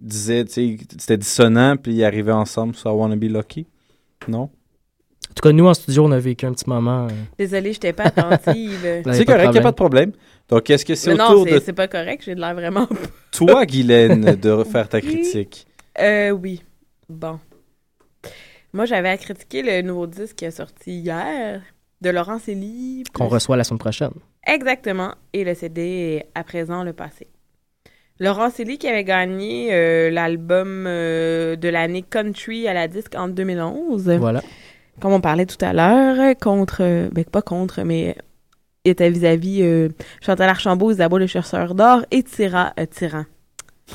disaient, tu sais, c'était dissonant, puis ils arrivaient ensemble sur I Wanna Be Lucky? Non? En tout cas, nous, en studio, on a vécu un petit moment. euh, Désolée, j'étais pas attentive. [LAUGHS] C'est correct, il n'y a pas de problème. Donc, est-ce que c'est non, autour c'est de c'est pas correct, j'ai de l'air vraiment. [LAUGHS] toi, [LAUGHS] Guylaine, de refaire ta critique? Euh, oui. Bon. Moi, j'avais à critiquer le nouveau disque qui est sorti hier de Laurent Célie. qu'on reçoit la semaine prochaine. Exactement. Et le CD est à présent le passé. Laurent Célie qui avait gagné euh, l'album euh, de l'année country à la disque en 2011. Voilà. Comme on parlait tout à l'heure, contre, ben pas contre, mais était vis-à-vis euh, Chantal Archambault, Isabeau le chercheur d'or et Tira, euh, Tyran. [LAUGHS]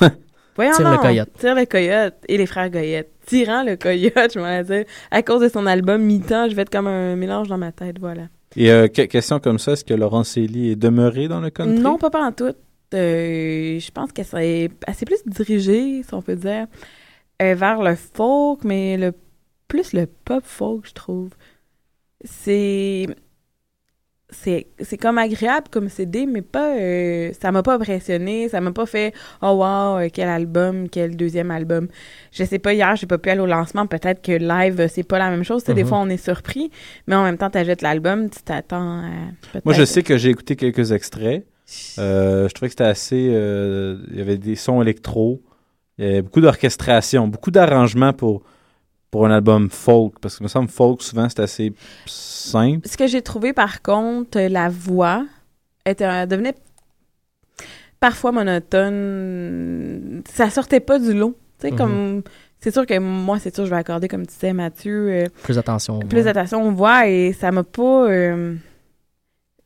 Voyons Tire le coyote. Tire le coyote et les frères Goyette. Tyran le coyote, [LAUGHS] je m'en dire. À cause de son album Mi-temps, je vais être comme un mélange dans ma tête, voilà. Et euh, que- question comme ça, est-ce que Laurent Célie est demeuré dans le country? Non, pas en tout. Euh, je pense qu'elle s'est assez plus dirigée, si on peut dire, euh, vers le folk, mais le plus le pop folk, je trouve. C'est c'est c'est comme agréable comme CD, mais pas euh, ça m'a pas impressionné, ça m'a pas fait oh wow euh, quel album, quel deuxième album. Je sais pas hier, j'ai pas pu aller au lancement, peut-être que live euh, c'est pas la même chose, des Mhm. fois on est surpris, mais en même temps t'achètes l'album, tu t'attends à Moi, je sais que j'ai écouté quelques extraits. Euh, je trouvais que c'était assez. euh, il y avait des sons électro. Il y avait beaucoup d'orchestration, beaucoup d'arrangements pour, pour un album folk. Parce que, me semble, folk, souvent, c'est assez simple. Ce que j'ai trouvé, par contre, la voix était, devenait parfois monotone. Ça sortait pas du lot. Tu sais, Mhm. comme. C'est sûr que moi, c'est sûr, je vais accorder, comme tu disais, Mathieu, euh, Plus attention. plus d'attention aux voix et ça m'a pas. euh,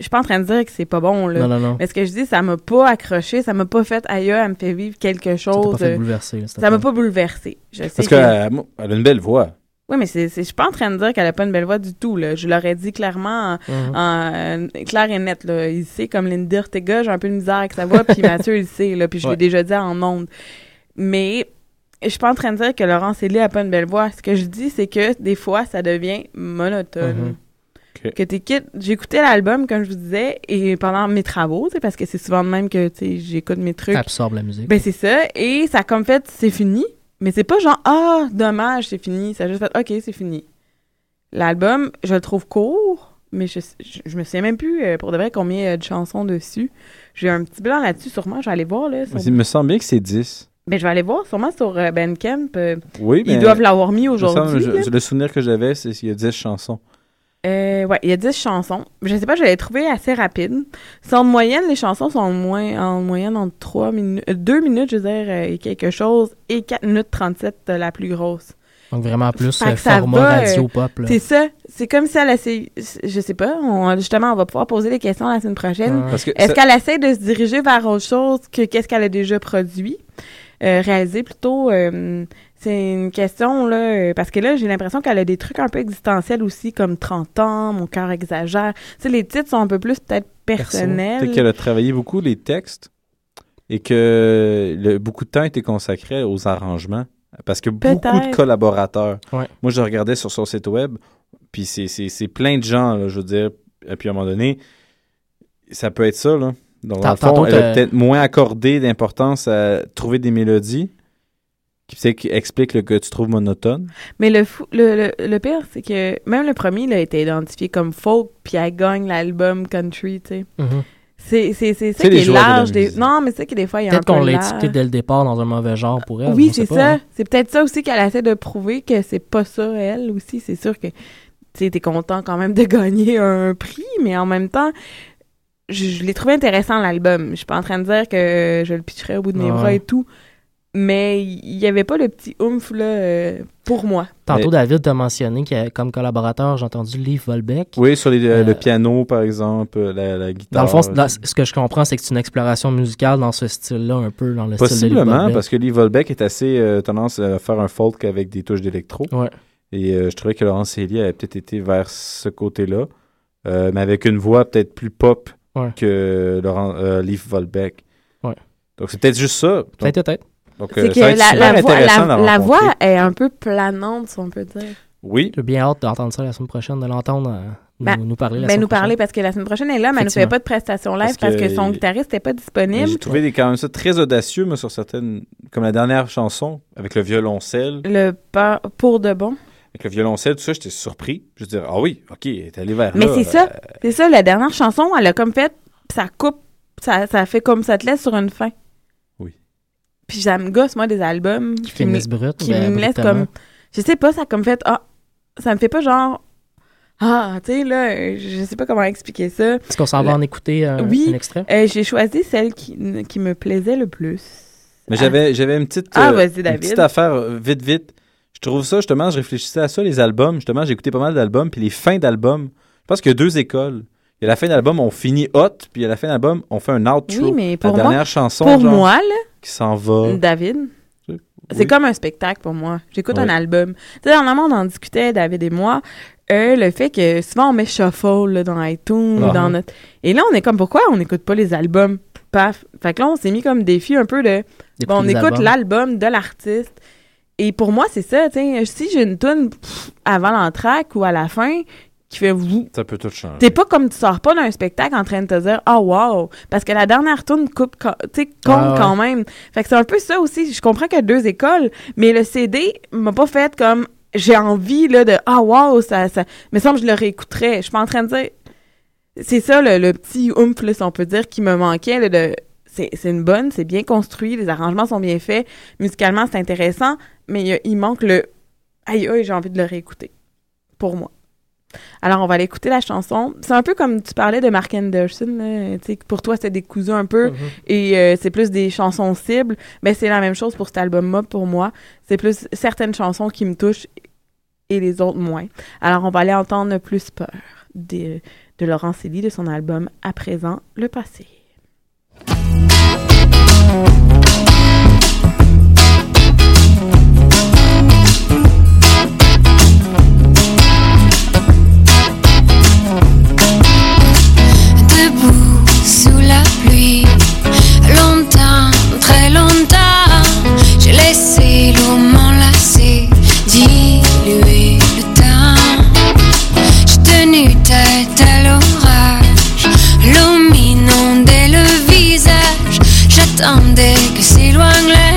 je suis pas en train de dire que c'est pas bon, là. Non, non, non. Mais ce que je dis, ça m'a pas accroché, ça m'a pas fait aïe, elle me fait vivre quelque chose. Ça t'a pas fait euh, bouleverser, là, c'était Ça m'a pas- bouleversé. Je sais Parce que. qu'elle elle a une belle voix. Oui, mais c'est, c'est- je suis pas en train de dire qu'elle a pas une belle voix du tout. Là. Je l'aurais dit clairement, en, Mhm. en- euh, clair et net. Là. Il sait, comme Lindy Ortega, j'ai un peu de misère avec sa voix, puis Mathieu, il sait, là, puis je Ouais. l'ai déjà dit en ondes. Mais je suis pas en train de dire que Laurence Elie a pas une belle voix. Ce que je dis, c'est que des fois, ça devient monotone. Mhm. Que t'écoutes, j'écoutais l'album, comme je vous disais, et pendant mes travaux, tu sais, parce que c'est souvent de même que tu sais, j'écoute mes trucs. Absorbe la musique. Ben, c'est ça. Et ça a comme fait, c'est fini. Mais c'est pas genre, ah, dommage, c'est fini. Ça a juste fait, OK, c'est fini. L'album, je le trouve court, mais je, je, je me souviens même plus, euh, pour de vrai, combien a de chansons dessus. J'ai un petit blanc là-dessus, sûrement. Je vais aller voir, là. sur- Il me semble bien que c'est 10. Ben, je vais aller voir, sûrement sur euh, Bandcamp. euh, Oui, mais. Ils doivent l'avoir mis aujourd'hui. Le souvenir que j'avais, c'est qu'il y a 10 chansons. Euh, ouais, il y a 10 chansons. Je sais pas, je l'ai trouvé assez rapide. C'est en moyenne, les chansons sont en, moins, en moyenne entre 3 minutes, 2 minutes, je veux dire, euh, et quelque chose, et 4 minutes 37, euh, la plus grosse. Donc vraiment plus Fait euh, format va, radio euh, pop. là. C'est ça. C'est comme si elle essaie, je sais pas, on- justement, on va pouvoir poser des questions la semaine prochaine. Est-ce ça- qu'elle essaie de se diriger vers autre chose que qu'est-ce qu'elle a déjà produit? Euh, réalisé plutôt, euh, c'est une question, là, euh, parce que là, j'ai l'impression qu'elle a des trucs un peu existentiels aussi, comme 30 ans, mon cœur exagère. Tu sais, les titres sont un peu plus peut-être personnels. Peut-être qu'elle a travaillé beaucoup les textes et que le- beaucoup de temps a été consacré aux arrangements. Parce que beaucoup de collaborateurs. Ouais. Moi, je regardais sur son site web, puis c'est- plein de gens, là, je veux dire. Et puis à un moment donné, ça peut être ça, là. Donc, dans le fond, elle a peut-être moins accordé d'importance à trouver des mélodies qui, qui expliquent le que tu trouves monotone? Mais le, fou, le, le, le pire, c'est que même le premier, il a été identifié comme folk, puis elle gagne l'album country, tu sais. Mhm. C'est c'est- c'est ça qui est joueurs de la large. Des... Non, mais c'est ça qui, des fois, il y a un Peut-être peu qu'on l'a étiqueté dès le départ dans un mauvais genre pour elle. Oui, c'est ça. hein. C'est peut-être ça aussi qu'elle essaie de prouver que c'est pas ça, elle aussi. C'est sûr que tu t'es content quand même de [LAUGHS] gagner un prix, mais en même temps, je, je l'ai trouvé intéressant, l'album. Je suis pas en train de dire que je le pitcherais au bout de mes Ouais. bras et tout, mais il y avait pas le petit oomph, là, euh, pour moi. Tantôt, Mais- David t'a mentionné que comme collaborateur, j'ai entendu Liv Volbeck. Oui, sur les- Euh, le piano, par exemple, la, la guitare. Dans le fond, dans- ce que je comprends, c'est que c'est une exploration musicale dans ce style-là, un peu dans le style de Possiblement, parce que Lee Volbeck est assez euh, tendance à faire un folk avec des touches d'électro. Ouais. Et euh, je trouvais que Laurence Célie avait peut-être été vers ce côté-là, euh, mais avec une voix peut-être plus pop Ouais. que Laurent, euh, Lee Volbeck. Ouais. Donc c'est peut-être juste ça. Peut-être, peut-être. Donc, euh, C'est que ça va être la, la voix, la, la est un peu planante, si on peut dire. Oui. J'ai bien hâte d'entendre ça la semaine prochaine, de l'entendre euh, nous, Ben, nous parler la Ben, semaine nous parler parce que la semaine prochaine, elle est là, mais elle ne fait pas de prestation live Parce parce, que que, son il- guitariste n'était pas Mais disponible. J'ai trouvé des, quand même ça très audacieux, moi, sur certaines, comme la dernière chanson, avec le violoncelle. Le pas pour de bon. Avec le violoncelle, tout ça, j'étais surpris. Je veux dire, ah oui, ok, elle est allée vers Mais là. c'est ça, Euh, c'est ça, la dernière chanson, elle a comme fait, ça coupe, ça, ça fait comme ça te laisse sur une fin. Puis ça me gosse, moi, des albums qui, me, finissent brut, qui ben, me laissent comme, je sais pas, ça comme fait, ah, ça me fait pas genre, ah, tu sais, là, je sais pas comment expliquer ça. Est-ce qu'on s'en va en écouter oui, un extrait? euh, j'ai choisi celle qui, qui me plaisait le plus. Mais j'avais, j'avais une petite, Ah, euh, vas-y, une petite affaire euh, vite, vite. Je trouve ça, justement, je réfléchissais à ça, les albums. Justement, j'ai écouté pas mal d'albums, puis les fins d'albums. Je pense qu'il y a deux écoles. Il y a la fin d'album, on finit hot, puis il y a la fin d'album, on fait un outro. Oui, mais pour la moi, dernière chanson, pour genre, moi, là, qui s'en va. David, Oui. c'est comme un spectacle pour moi. J'écoute un album. Tu sais, dernièrement, on en discutait, David et moi, euh, le fait que souvent on met shuffle là, dans iTunes, Ah. dans notre... Et là, on est comme, pourquoi on n'écoute pas les albums? Paf. Fait que là, on s'est mis comme défi un peu de... Bon, on écoute l'album de l'artiste. Et pour moi, c'est ça, tu sais. Si j'ai une tune avant l'entraque ou à la fin qui fait vous, Ça peut tout changer. T'es pas comme tu sors pas d'un spectacle en train de te dire oh wow parce que la dernière tune coupe ca- tu sais, compte Ah ouais. quand même. Fait que c'est un peu ça aussi, je comprends qu'il y a deux écoles, mais le CD m'a pas fait comme j'ai envie là de ah wow ça ça me semble que je le réécouterais. Je suis pas en train de dire c'est ça le, le petit oomph là, si on peut dire qui me manquait là, de c'est c'est une bonne, c'est bien construit, les arrangements sont bien faits, musicalement c'est intéressant, mais il, il manque le aïe aïe, j'ai envie de le réécouter. Pour moi. Alors, on va aller écouter la chanson. C'est un peu comme tu parlais de Mark Anderson. là. Pour toi, c'était des cousins un peu. Mhm. Et euh, c'est plus des chansons cibles. Ben, c'est la même chose pour cet album-là, pour moi. C'est plus certaines chansons qui me touchent et les autres moins. Alors, on va aller entendre Plus peur de, de Laurent Célie de son album À présent, le passé. Longtemps, très longtemps, j'ai laissé l'eau m'enlacer, diluer le temps. J'ai tenu tête à l'orage, l'eau m'inondait le visage. J'attendais que s'éloigne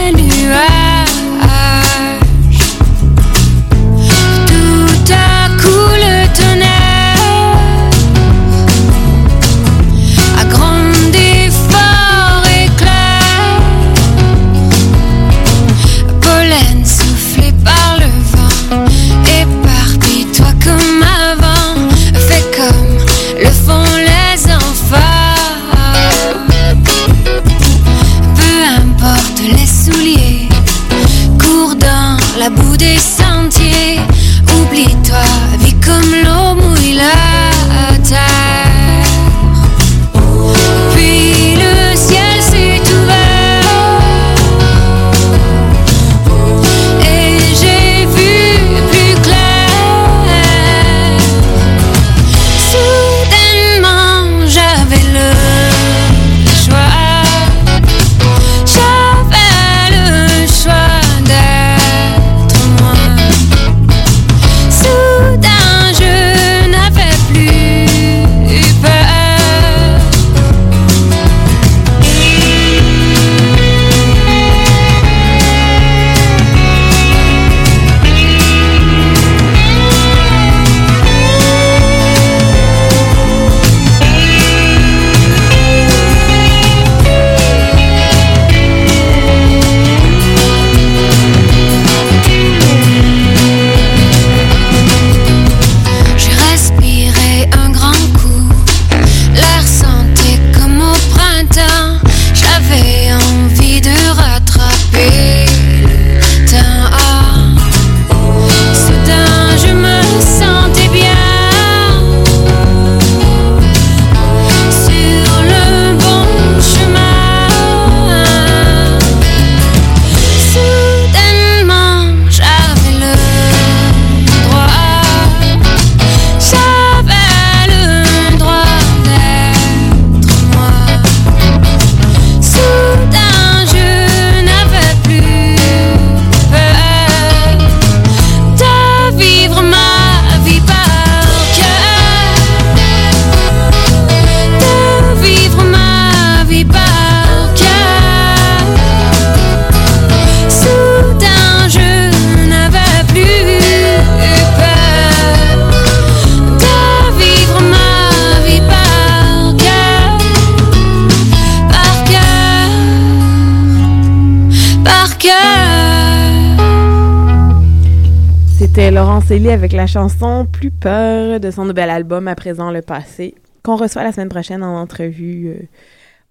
C'était Laurent Célie avec la chanson Plus peur de son nouvel album À présent le passé, qu'on reçoit la semaine prochaine en entrevue euh,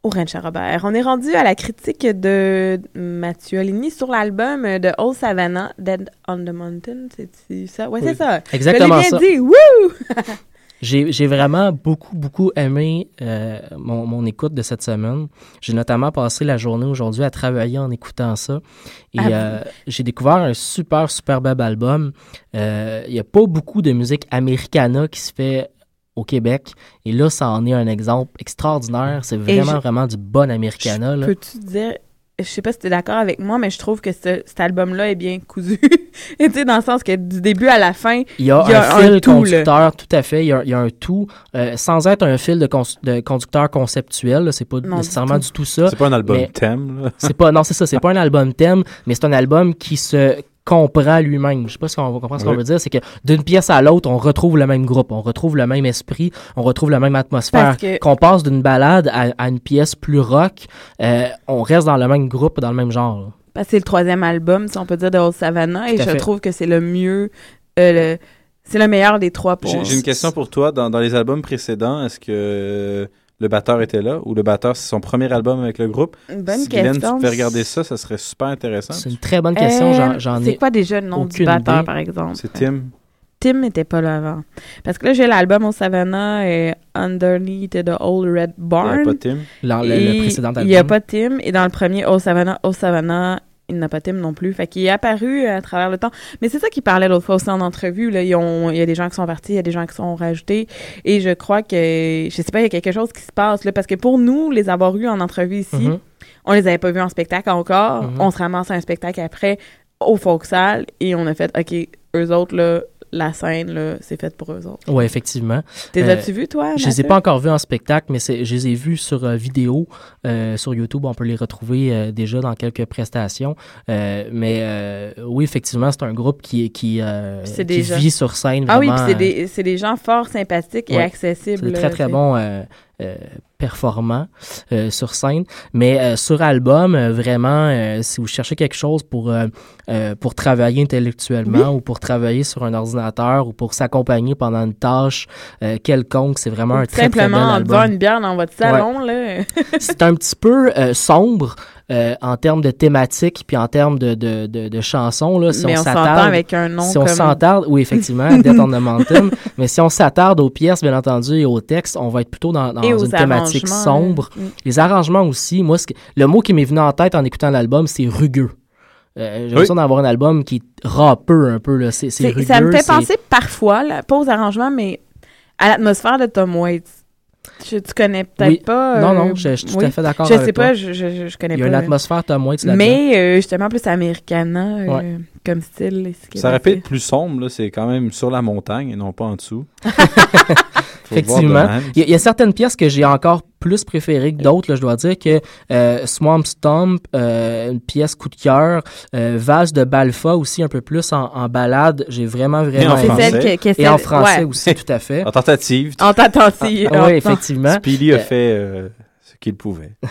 au Ranch Robert. On est rendu à la critique de Mathieu Aligny sur l'album de Old Savannah, Dead on the Mountain. C'est ça? Ouais, Oui. c'est ça. Exactement Je l'ai bien ça. dit. Wouh! [LAUGHS] J'ai vraiment beaucoup, beaucoup aimé euh, mon, mon écoute de cette semaine. J'ai notamment passé la journée aujourd'hui à travailler en écoutant ça. Et Ah euh, j'ai découvert un super, super bel album. Euh, Il n'y a pas beaucoup de musique americana qui se fait au Québec. Et là, ça en est un exemple extraordinaire. C'est vraiment, je- vraiment du bon americana. Peux-tu dire, je sais pas si tu es d'accord avec moi, mais je trouve que ce- cet album-là est bien cousu. Et [LAUGHS] tu sais, dans le sens que du début à la fin, Il y a, un fil tout, là. conducteur, tout à fait. Il y a, il y a un tout, euh, sans être un fil de, conducteur conceptuel. C'est pas Non, nécessairement du du tout. tout, ça. C'est pas un album thème, là. C'est pas, non, c'est ça. C'est pas un album thème, mais c'est un album qui se comprend lui-même. Je sais pas si on va comprendre ce qu'on Oui. veut dire. C'est que d'une pièce à l'autre, on retrouve le même groupe, on retrouve le même esprit, on retrouve la même atmosphère. Qu'on passe d'une balade à, à une pièce plus rock, euh, on reste dans le même groupe, dans le même genre. là. Parce que c'est le troisième album, si on peut dire, de Old Savannah, et je fait. trouve que c'est le mieux, euh, C'est le meilleur des trois pour J'ai j'ai une question pour toi. Dans, dans les albums précédents, est-ce que euh, le batteur était là ou le batteur, c'est son premier album avec le groupe? Bonne si question. tu pouvais regarder ça, ça serait super intéressant. C'est une très bonne question. Euh, J'en- ai. C'est quoi déjà le nom du batteur, idée. par exemple? C'est Tim. Tim n'était pas là avant. Parce que là, j'ai l'album au Savannah et Underneath the Old Red Barn. Il y avait pas Tim. Le- précédent Il n'y a album. pas Tim. Et dans le premier, au Savannah, au Savannah, il n'a pas Tim non plus. Fait qu'il est apparu à travers le temps. Mais c'est ça qu'il parlait l'autre fois aussi en entrevue. Là. Ils ont- il y a des gens qui sont partis, il y a des gens qui sont rajoutés. Et je crois que, je sais pas, il y a quelque chose qui se passe. Là, parce que pour nous, les avoir eus en entrevue ici, Mhm. on les avait pas vus en spectacle encore. Mhm. On se ramasse à un spectacle après au Folksal et on a fait, OK, eux autres, là, la scène, là, c'est faite pour eux autres. Oui, effectivement. T'es Euh, as-tu vus, toi, Je les ai pas encore vus en spectacle, mais c'est- je les ai vus sur euh, vidéo. euh, sur YouTube, on peut les retrouver euh, déjà dans quelques prestations. Mais oui, effectivement, c'est un groupe qui, qui, qui des gens- vit sur scène. Ah oui, puis vraiment, c'est des, c'est des gens fort sympathiques et Ouais. accessibles. C'est très, très tu euh, performants euh, sur scène. Mais euh, sur album, vraiment, si vous cherchez quelque chose pour, pour travailler intellectuellement ou pour travailler sur un ordinateur ou pour s'accompagner pendant une tâche quelconque, c'est vraiment un très, très bel Simplement en album. buvant une bière dans votre salon, là. c'est un petit peu sombre euh, en termes de thématique puis en termes de, de, de, de chansons. Là, si Mais on s'attarde- avec un nom Si on s'attarde, oui, effectivement, [LAUGHS] Death on the Mountain. mais si on s'attarde aux pièces, bien entendu, et aux textes, on va être plutôt dans, dans une thématique sombre. hein. Mm. Les arrangements aussi, moi, ce que- le mot qui m'est venu en tête en écoutant l'album, c'est rugueux. Euh, J'ai l'impression d'avoir un album qui est râpeux un peu. là. C'est rugueux. ça me fait penser parfois, là, pas aux arrangements, mais à l'atmosphère de Tom Waits. Je- tu connais peut-être Oui. pas. Non, euh, non, je- je suis tout à fait d'accord Je avec sais toi. pas, je, je, je- je connais Il y a pas. une là. atmosphère Tom Waits là-dedans. Mais euh, justement, plus américana euh, Ouais. comme style. Ça aurait pu être plus sombre, là. C'est quand même sur la montagne et non pas en dessous. [LAUGHS] [LAUGHS] Effectivement. Il y, a- il y a certaines pièces que j'ai encore plus préférées que d'autres. là. Je dois dire que euh, Swamp Stomp, euh, une pièce coup de cœur, euh, Vase de Balfa aussi un peu plus en, en balade. J'ai vraiment, vraiment en aimé. français. Et en français ouais. aussi, tout à fait. En tentative. En tentative. Ah, en- oui, effectivement. Speedy a fait euh, qu'il pouvait. [LAUGHS]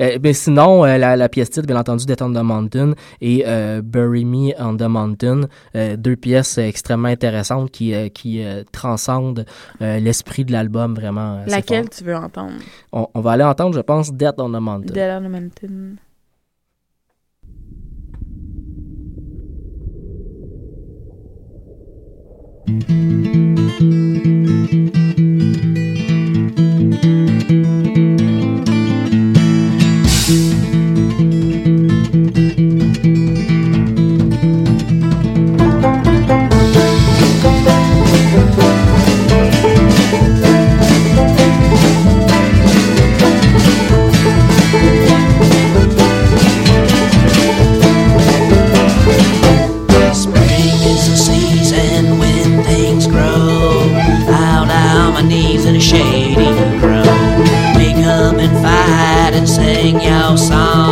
Euh, mais sinon, euh, la, la pièce titre, bien entendu, Death on the Mountain et euh, Bury Me on the Mountain, euh, deux pièces extrêmement intéressantes qui, euh, qui euh, transcendent euh, l'esprit de l'album vraiment. Laquelle tu veux entendre? on, on va aller entendre, je pense, Death on the Mountain. Dead on the Mountain. さん。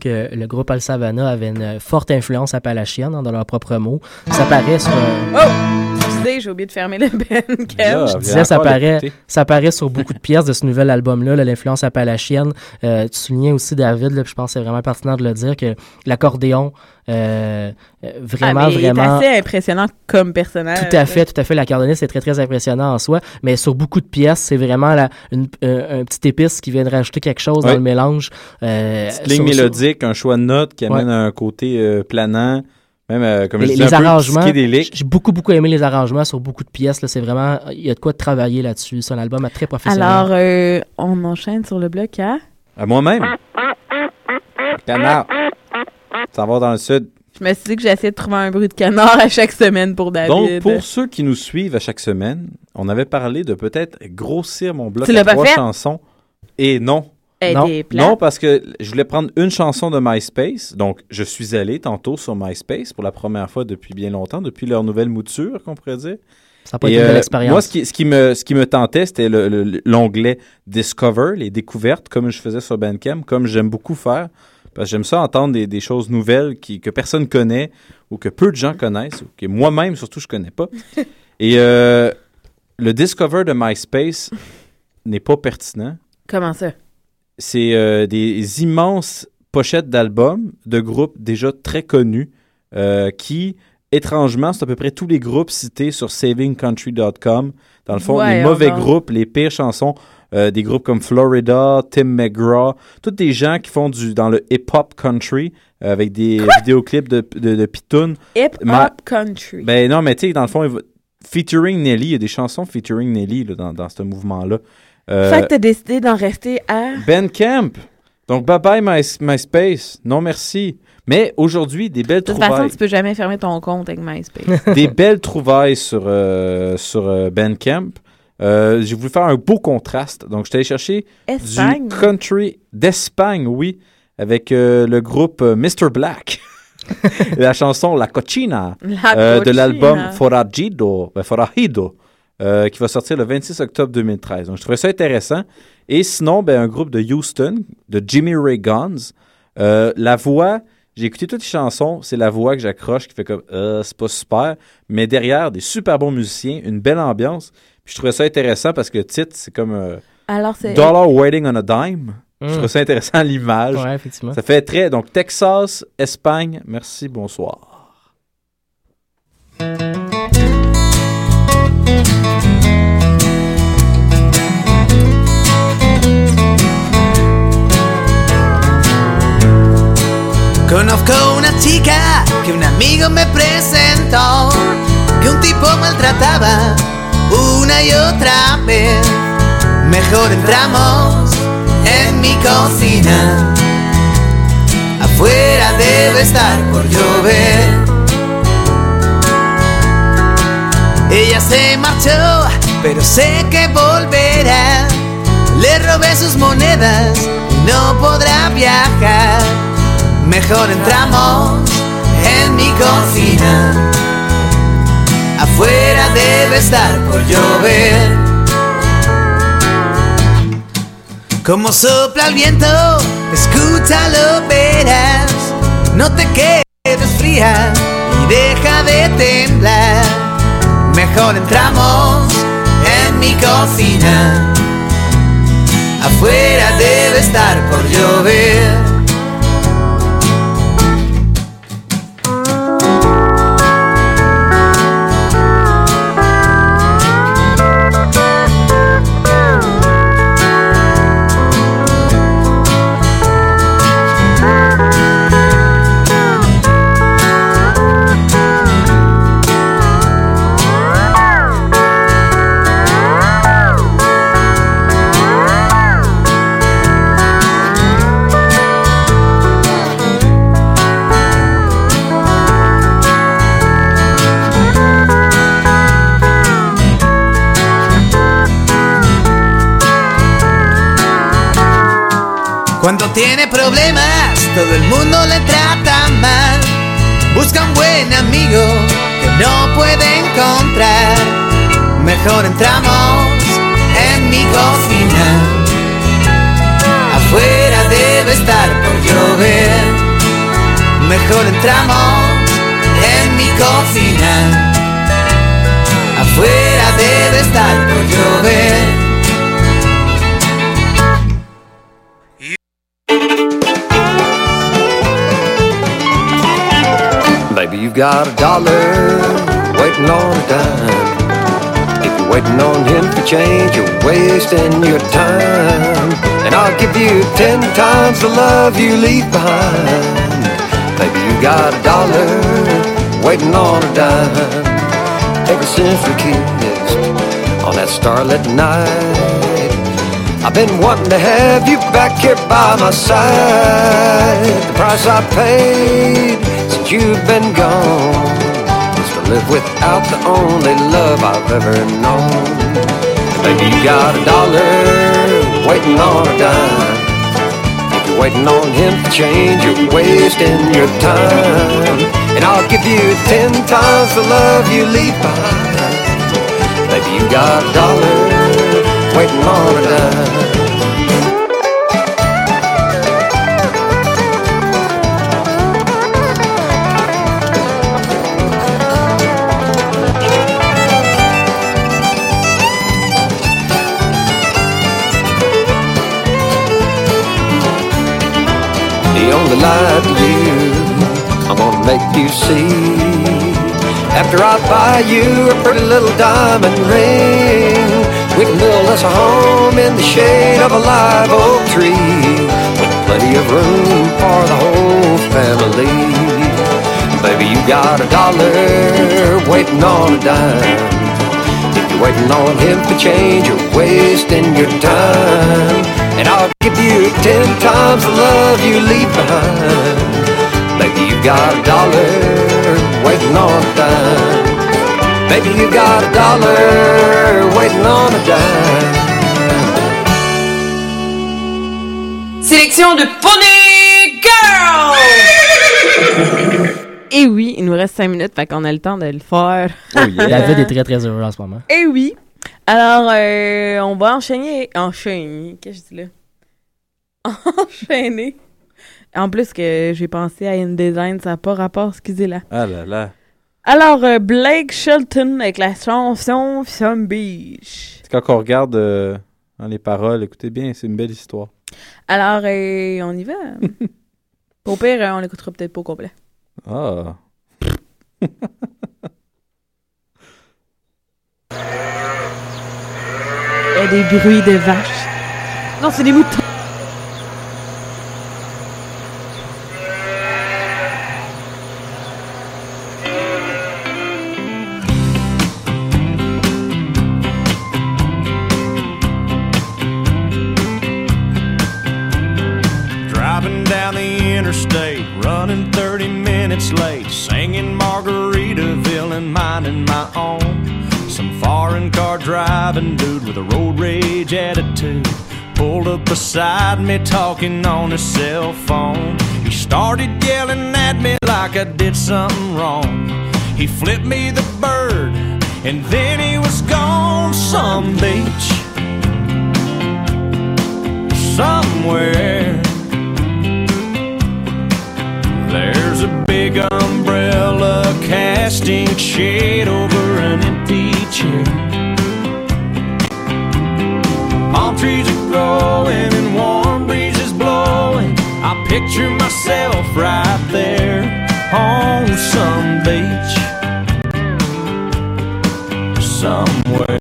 Que le groupe Al Savana avait une forte influence appalachienne hein, dans leurs propres mots. Ça paraît sur. euh, Oh! Excusez, j'ai oublié de fermer le Ben je disais, ça paraît, ça paraît sur beaucoup de pièces de ce nouvel album-là, là, l'influence appalachienne. Euh, tu soulignais aussi, David, là, puis je pense que c'est vraiment pertinent de le dire, que l'accordéon, euh, euh, vraiment, Ah, mais vraiment... Il est assez impressionnant comme personnage. Tout à fait, tout à fait. L'accordéoniste c'est très, très impressionnant en soi. Mais sur beaucoup de pièces, c'est vraiment la, une, un, un petit épice qui vient de rajouter quelque chose Ouais. dans le mélange. Euh, Petite ligne sur- sur- mélodique, un choix de notes qui amène Ouais. un côté euh, planant, même euh, comme je les, disais, les un peu arrangements, j'ai beaucoup, beaucoup aimé les arrangements sur beaucoup de pièces. là. C'est vraiment, il y a de quoi de travailler là-dessus. C'est un album très professionnel. Alors, euh, on enchaîne sur le bloc à... À moi-même. Canard. Ça va dans le sud. Je me suis dit que j'essayais de trouver un bruit de canard à chaque semaine pour David. Donc, pour ceux qui nous suivent à chaque semaine, on avait parlé de peut-être grossir mon bloc Tu à trois fait? chansons. Et non. Non, parce que je voulais prendre une chanson de MySpace. Donc, je suis allé tantôt sur MySpace pour la première fois depuis bien longtemps, depuis leur nouvelle mouture, qu'on pourrait dire. Ça a pas été une belle euh, expérience. Moi, ce qui, ce qui me, ce qui me tentait, c'était le- le- l'onglet Discover, les découvertes, comme je faisais sur Bandcamp, comme j'aime beaucoup faire. Parce que j'aime ça entendre des, des choses nouvelles qui, que personne connaît ou que peu de gens connaissent ou que moi-même, surtout, je connais pas. [LAUGHS] Et euh, le Discover de MySpace n'est pas pertinent. Comment ça? C'est euh, des immenses pochettes d'albums de groupes déjà très connus euh, qui, étrangement, c'est à peu près tous les groupes cités sur savingcountry.com. Dans le fond, les mauvais groupes, les pires chansons, euh, des groupes comme Florida, Tim McGraw, tous des gens qui font du dans le hip-hop country avec des vidéoclips de, de, de pitounes. Hip Ma- Hop Country. ben non, mais tu sais, dans le fond, featuring Nelly, il y a des chansons featuring Nelly là, dans, dans ce mouvement-là. Euh, fait que t'as décidé d'en rester à... ben Camp. Donc, bye bye My, MySpace. Non, merci. Mais aujourd'hui, des belles De toute façon, trouvailles. tu peux jamais fermer ton compte avec MySpace. [LAUGHS] des belles trouvailles sur, euh, sur euh, Bandcamp. Euh, J'ai voulu faire un beau contraste. Donc, je suis allé chercher Espagne? du country d'Espagne, oui, avec euh, le groupe euh, Mr. Black. [LAUGHS] la chanson La Cochina La euh, de l'album Forajido, ben, Forajido euh, qui va sortir le 26 octobre 2013. Donc, je trouvais ça intéressant. Et sinon, ben, un groupe de Houston, de Jimmy Ray Guns. Euh, la voix, j'ai écouté toutes les chansons, c'est la voix que j'accroche qui fait comme euh, c'est pas super, mais derrière des super bons musiciens, une belle ambiance. Puis je trouvais ça intéressant parce que le titre, c'est comme euh, Alors, c'est... Dollar Waiting on a Dime. Je Mm. trouve ça intéressant à [LAUGHS] l'image. Ouais, effectivement. Ça fait très. Donc, Texas, Espagne, merci, bonsoir. Conozco una chica que un amigo me presentó, que un tipo maltrataba una y otra vez. Mejor entramos en mi cocina, afuera debe estar por llover. Ella se marchó, pero sé que volverá. Le robé sus monedas y no podrá viajar. Mejor entramos en mi cocina. Afuera debe estar por llover. Como sopla el viento, escúchalo, verás. No te quedes fría y deja de temblar. Mejor entramos en mi cocina. Afuera debe estar por llover. Mejor entramos en mi cocina. Afuera debe estar por llover. Mejor entramos en mi cocina. Afuera debe estar por llover. Baby, you've got a dollar waiting on a dime. Waiting on him for change, you're wasting your time. And I'll give you ten times the love you leave behind. Maybe you got a dollar waiting on a dime. Ever since we kissed on that starlit night, I've been wanting to have you back here by my side. The price I paid since you've been gone live without the only love I've ever known. Baby, you got a dollar waiting on a dime. If you're waiting on him to change, you're wasting your time. And I'll give you ten times the love you leave behind. Baby, you got a dollar waiting on a dime. He only lied to you. I'm gonna make you see. After I buy you a pretty little diamond ring, we can build us a home in the shade of a live oak tree with plenty of room for the whole family. Baby, you got a dollar waiting on a dime. If you're waiting on him for change, you're wasting your time. And I'll give you ten times the love you leave got a dollar waiting on a dime. Baby, you got a dollar waiting on a dime. Sélection de Pony Girl! [LAUGHS] Et oui, il nous reste 5 minutes, fait qu'on a le temps de le faire. David [LAUGHS] est très très heureux en ce moment. Et oui. Alors, euh, on va enchaîner. Enchaîner. Qu'est-ce que je dis là? [LAUGHS] Enchaîner. En plus que j'ai pensé à InDesign, ça n'a pas rapport, excusez-la. Ah là là. Alors, euh, Blake Shelton avec la chanson Some Beach. C'est quand on regarde euh, dans les paroles, écoutez bien, c'est une belle histoire. Alors, euh, on y va. [LAUGHS] Au pire, on l'écoutera peut-être pas au complet. Ah. [LAUGHS] Il y a des bruits de vaches. Non, c'est des moutons. Beside me, talking on his cell phone. He started yelling at me like I did something wrong. He flipped me the bird, and then he was gone some beach somewhere. There's a big umbrella casting shade over an empty chair. Palm trees are growing and warm breezes blowing. I picture myself right there on some beach somewhere.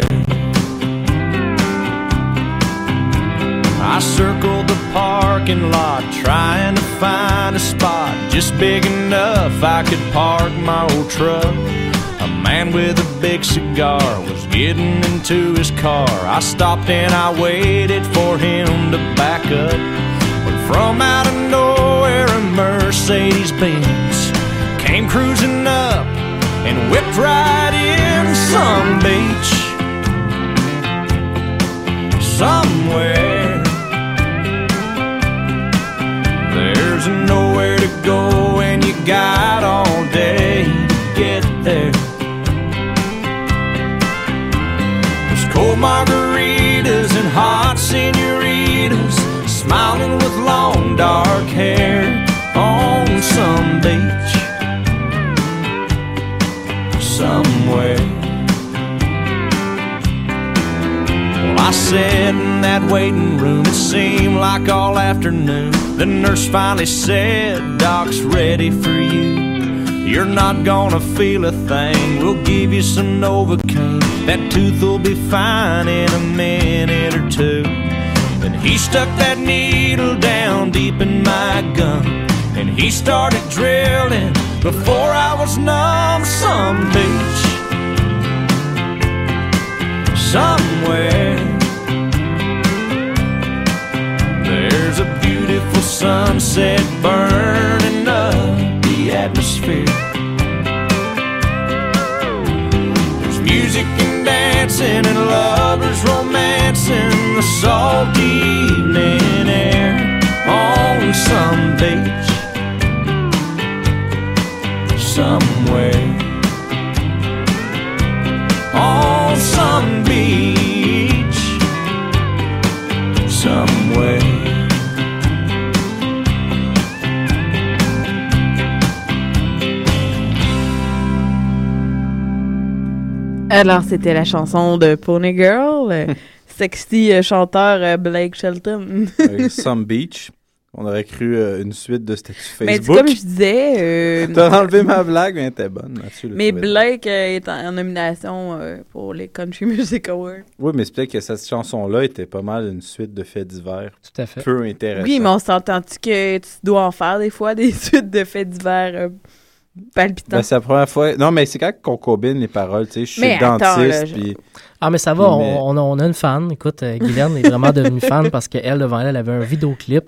I circled the parking lot trying to find a spot just big enough I could park my old truck. A man with a big cigar was getting into his car. I stopped and I waited for him to back up. When from out of nowhere a Mercedes Benz came cruising up and whipped right in some beach somewhere. There's nowhere to go, and you got all day afternoon. The nurse finally said, Doc's ready for you. You're not gonna feel a thing. We'll give you some Novocaine. That tooth will be fine in a minute or two. Then he stuck that needle down deep in my gum. And he started drilling before I was numb. Some bitch somewhere. Sunset burning up the atmosphere. There's music and dancing and lovers romancing the salty evening air on some beach Alors, c'était la chanson de Pony Girl, euh, [LAUGHS] sexy euh, chanteur euh, Blake Shelton. Avec [LAUGHS] Some Beach. On aurait cru euh, une suite de statuts Mais Facebook. comme je disais... euh, [LAUGHS] T'as enlevé ma blague, mais elle était bonne. Mathieu Mais Blake est en, en nomination euh, pour les Country Music Awards. Oui, mais c'est peut-être que cette chanson-là était pas mal une suite de faits divers. Tout à fait. Peu intéressant. Oui, mais on s'entend-tu que tu dois en faire des fois des suites de faits divers palpitants? Ben, c'est la première fois. Non, mais c'est quand qu'on combine les paroles, tu sais. Je suis Mais dentiste, puis. Ah, mais ça va, Mais- on, on a, une fan. Écoute, euh, Guylaine est vraiment devenue [LAUGHS] fan parce qu'elle, devant elle, elle avait un vidéoclip.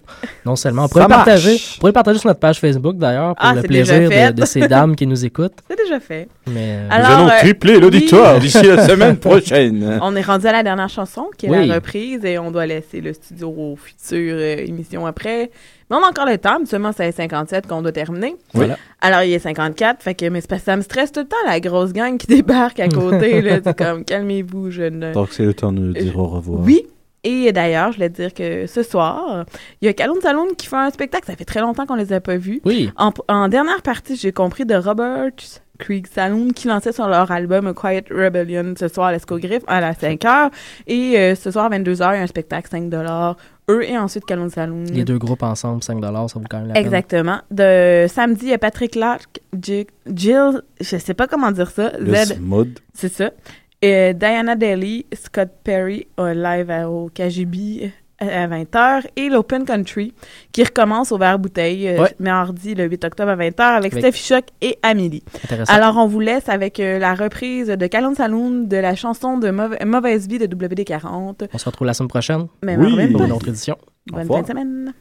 Non seulement. On pourrait, Ça le partager, marche. on pourrait le partager sur notre page Facebook d'ailleurs pour Ah, le plaisir de, de ces dames qui nous écoutent. [LAUGHS] C'est déjà fait. Mais, euh, Alors, Nous allons euh, tripler l'auditoire oui. d'ici la semaine [LAUGHS] prochaine. On est rendu à la dernière chanson, qui est Oui. la reprise, et on doit laisser le studio aux futures euh, émissions après. Mais on a encore le temps, seulement c'est à 57 qu'on doit terminer. Voilà. Alors, il est 54, fait que, mais ça me stresse tout le temps, la grosse gang qui débarque à côté, là. C'est comme, calmez-vous, jeune. Donc, c'est le temps de nous dire au revoir. Oui. Et d'ailleurs, je voulais te dire que ce soir, il y a Calhoun Saloon qui fait un spectacle. Ça fait très longtemps qu'on les a pas vus. Oui. En, en dernière partie, j'ai compris de Robert Creek Saloon qui lançait sur leur album A Quiet Rebellion ce soir à l'Escogriffe à la 5 h. Et euh, ce soir à 22 h, il y a un spectacle 5 Eux et ensuite Calhoun Saloon. les deux groupes ensemble, 5 ça vaut quand même la peine. Exactement. De samedi, il y a Patrick Lark, Jill, Jill, je sais pas comment dire ça. Le Z, Smud. c'est ça. Et Diana Daly, Scott Perry, un live à- au KGB à 20h. Et l'Open Country, qui recommence au verre bouteille, euh, Ouais. mardi le 8 octobre à 20h, avec Avec- Steffi Choc et Amélie. Alors, on vous laisse avec euh, la reprise de Calhoun Saloon de la chanson de Mauva- Mauvaise Vie de WD-40. On se retrouve la semaine prochaine Oui. pour une autre édition. Bonne fin de semaine.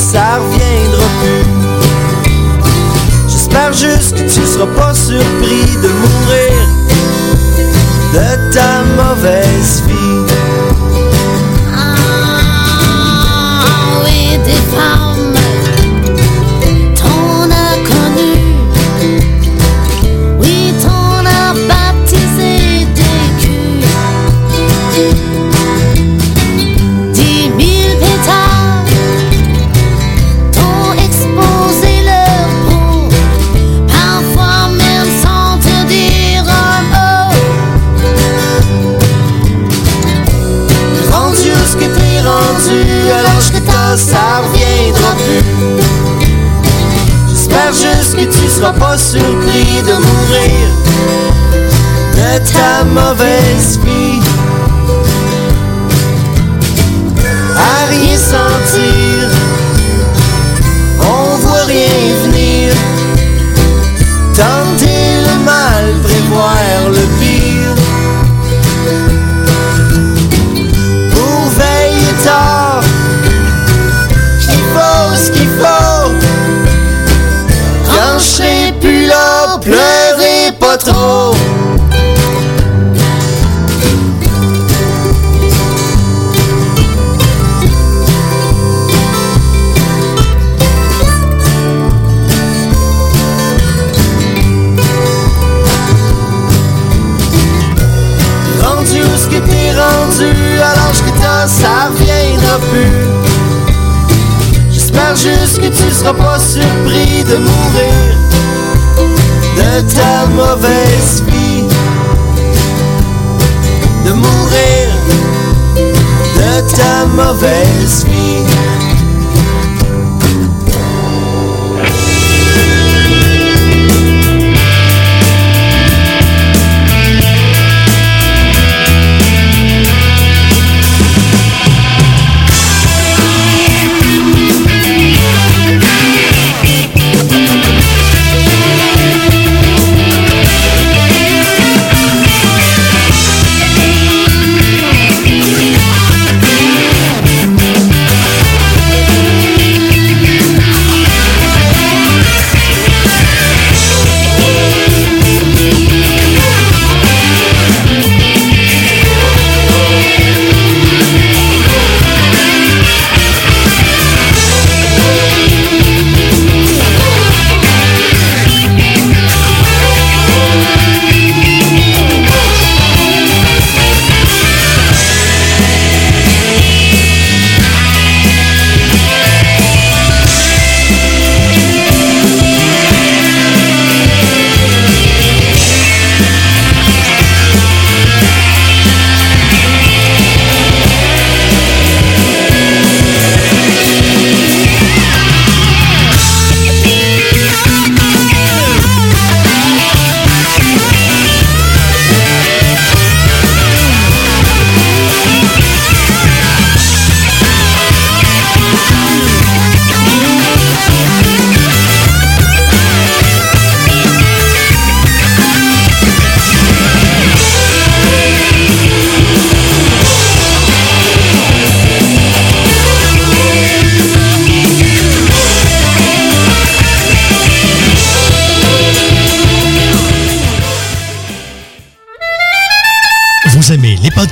Ça reviendra plus. J'espère juste que tu seras pas surpris de mourir pas surpris de mourir de ta mauvaise vie.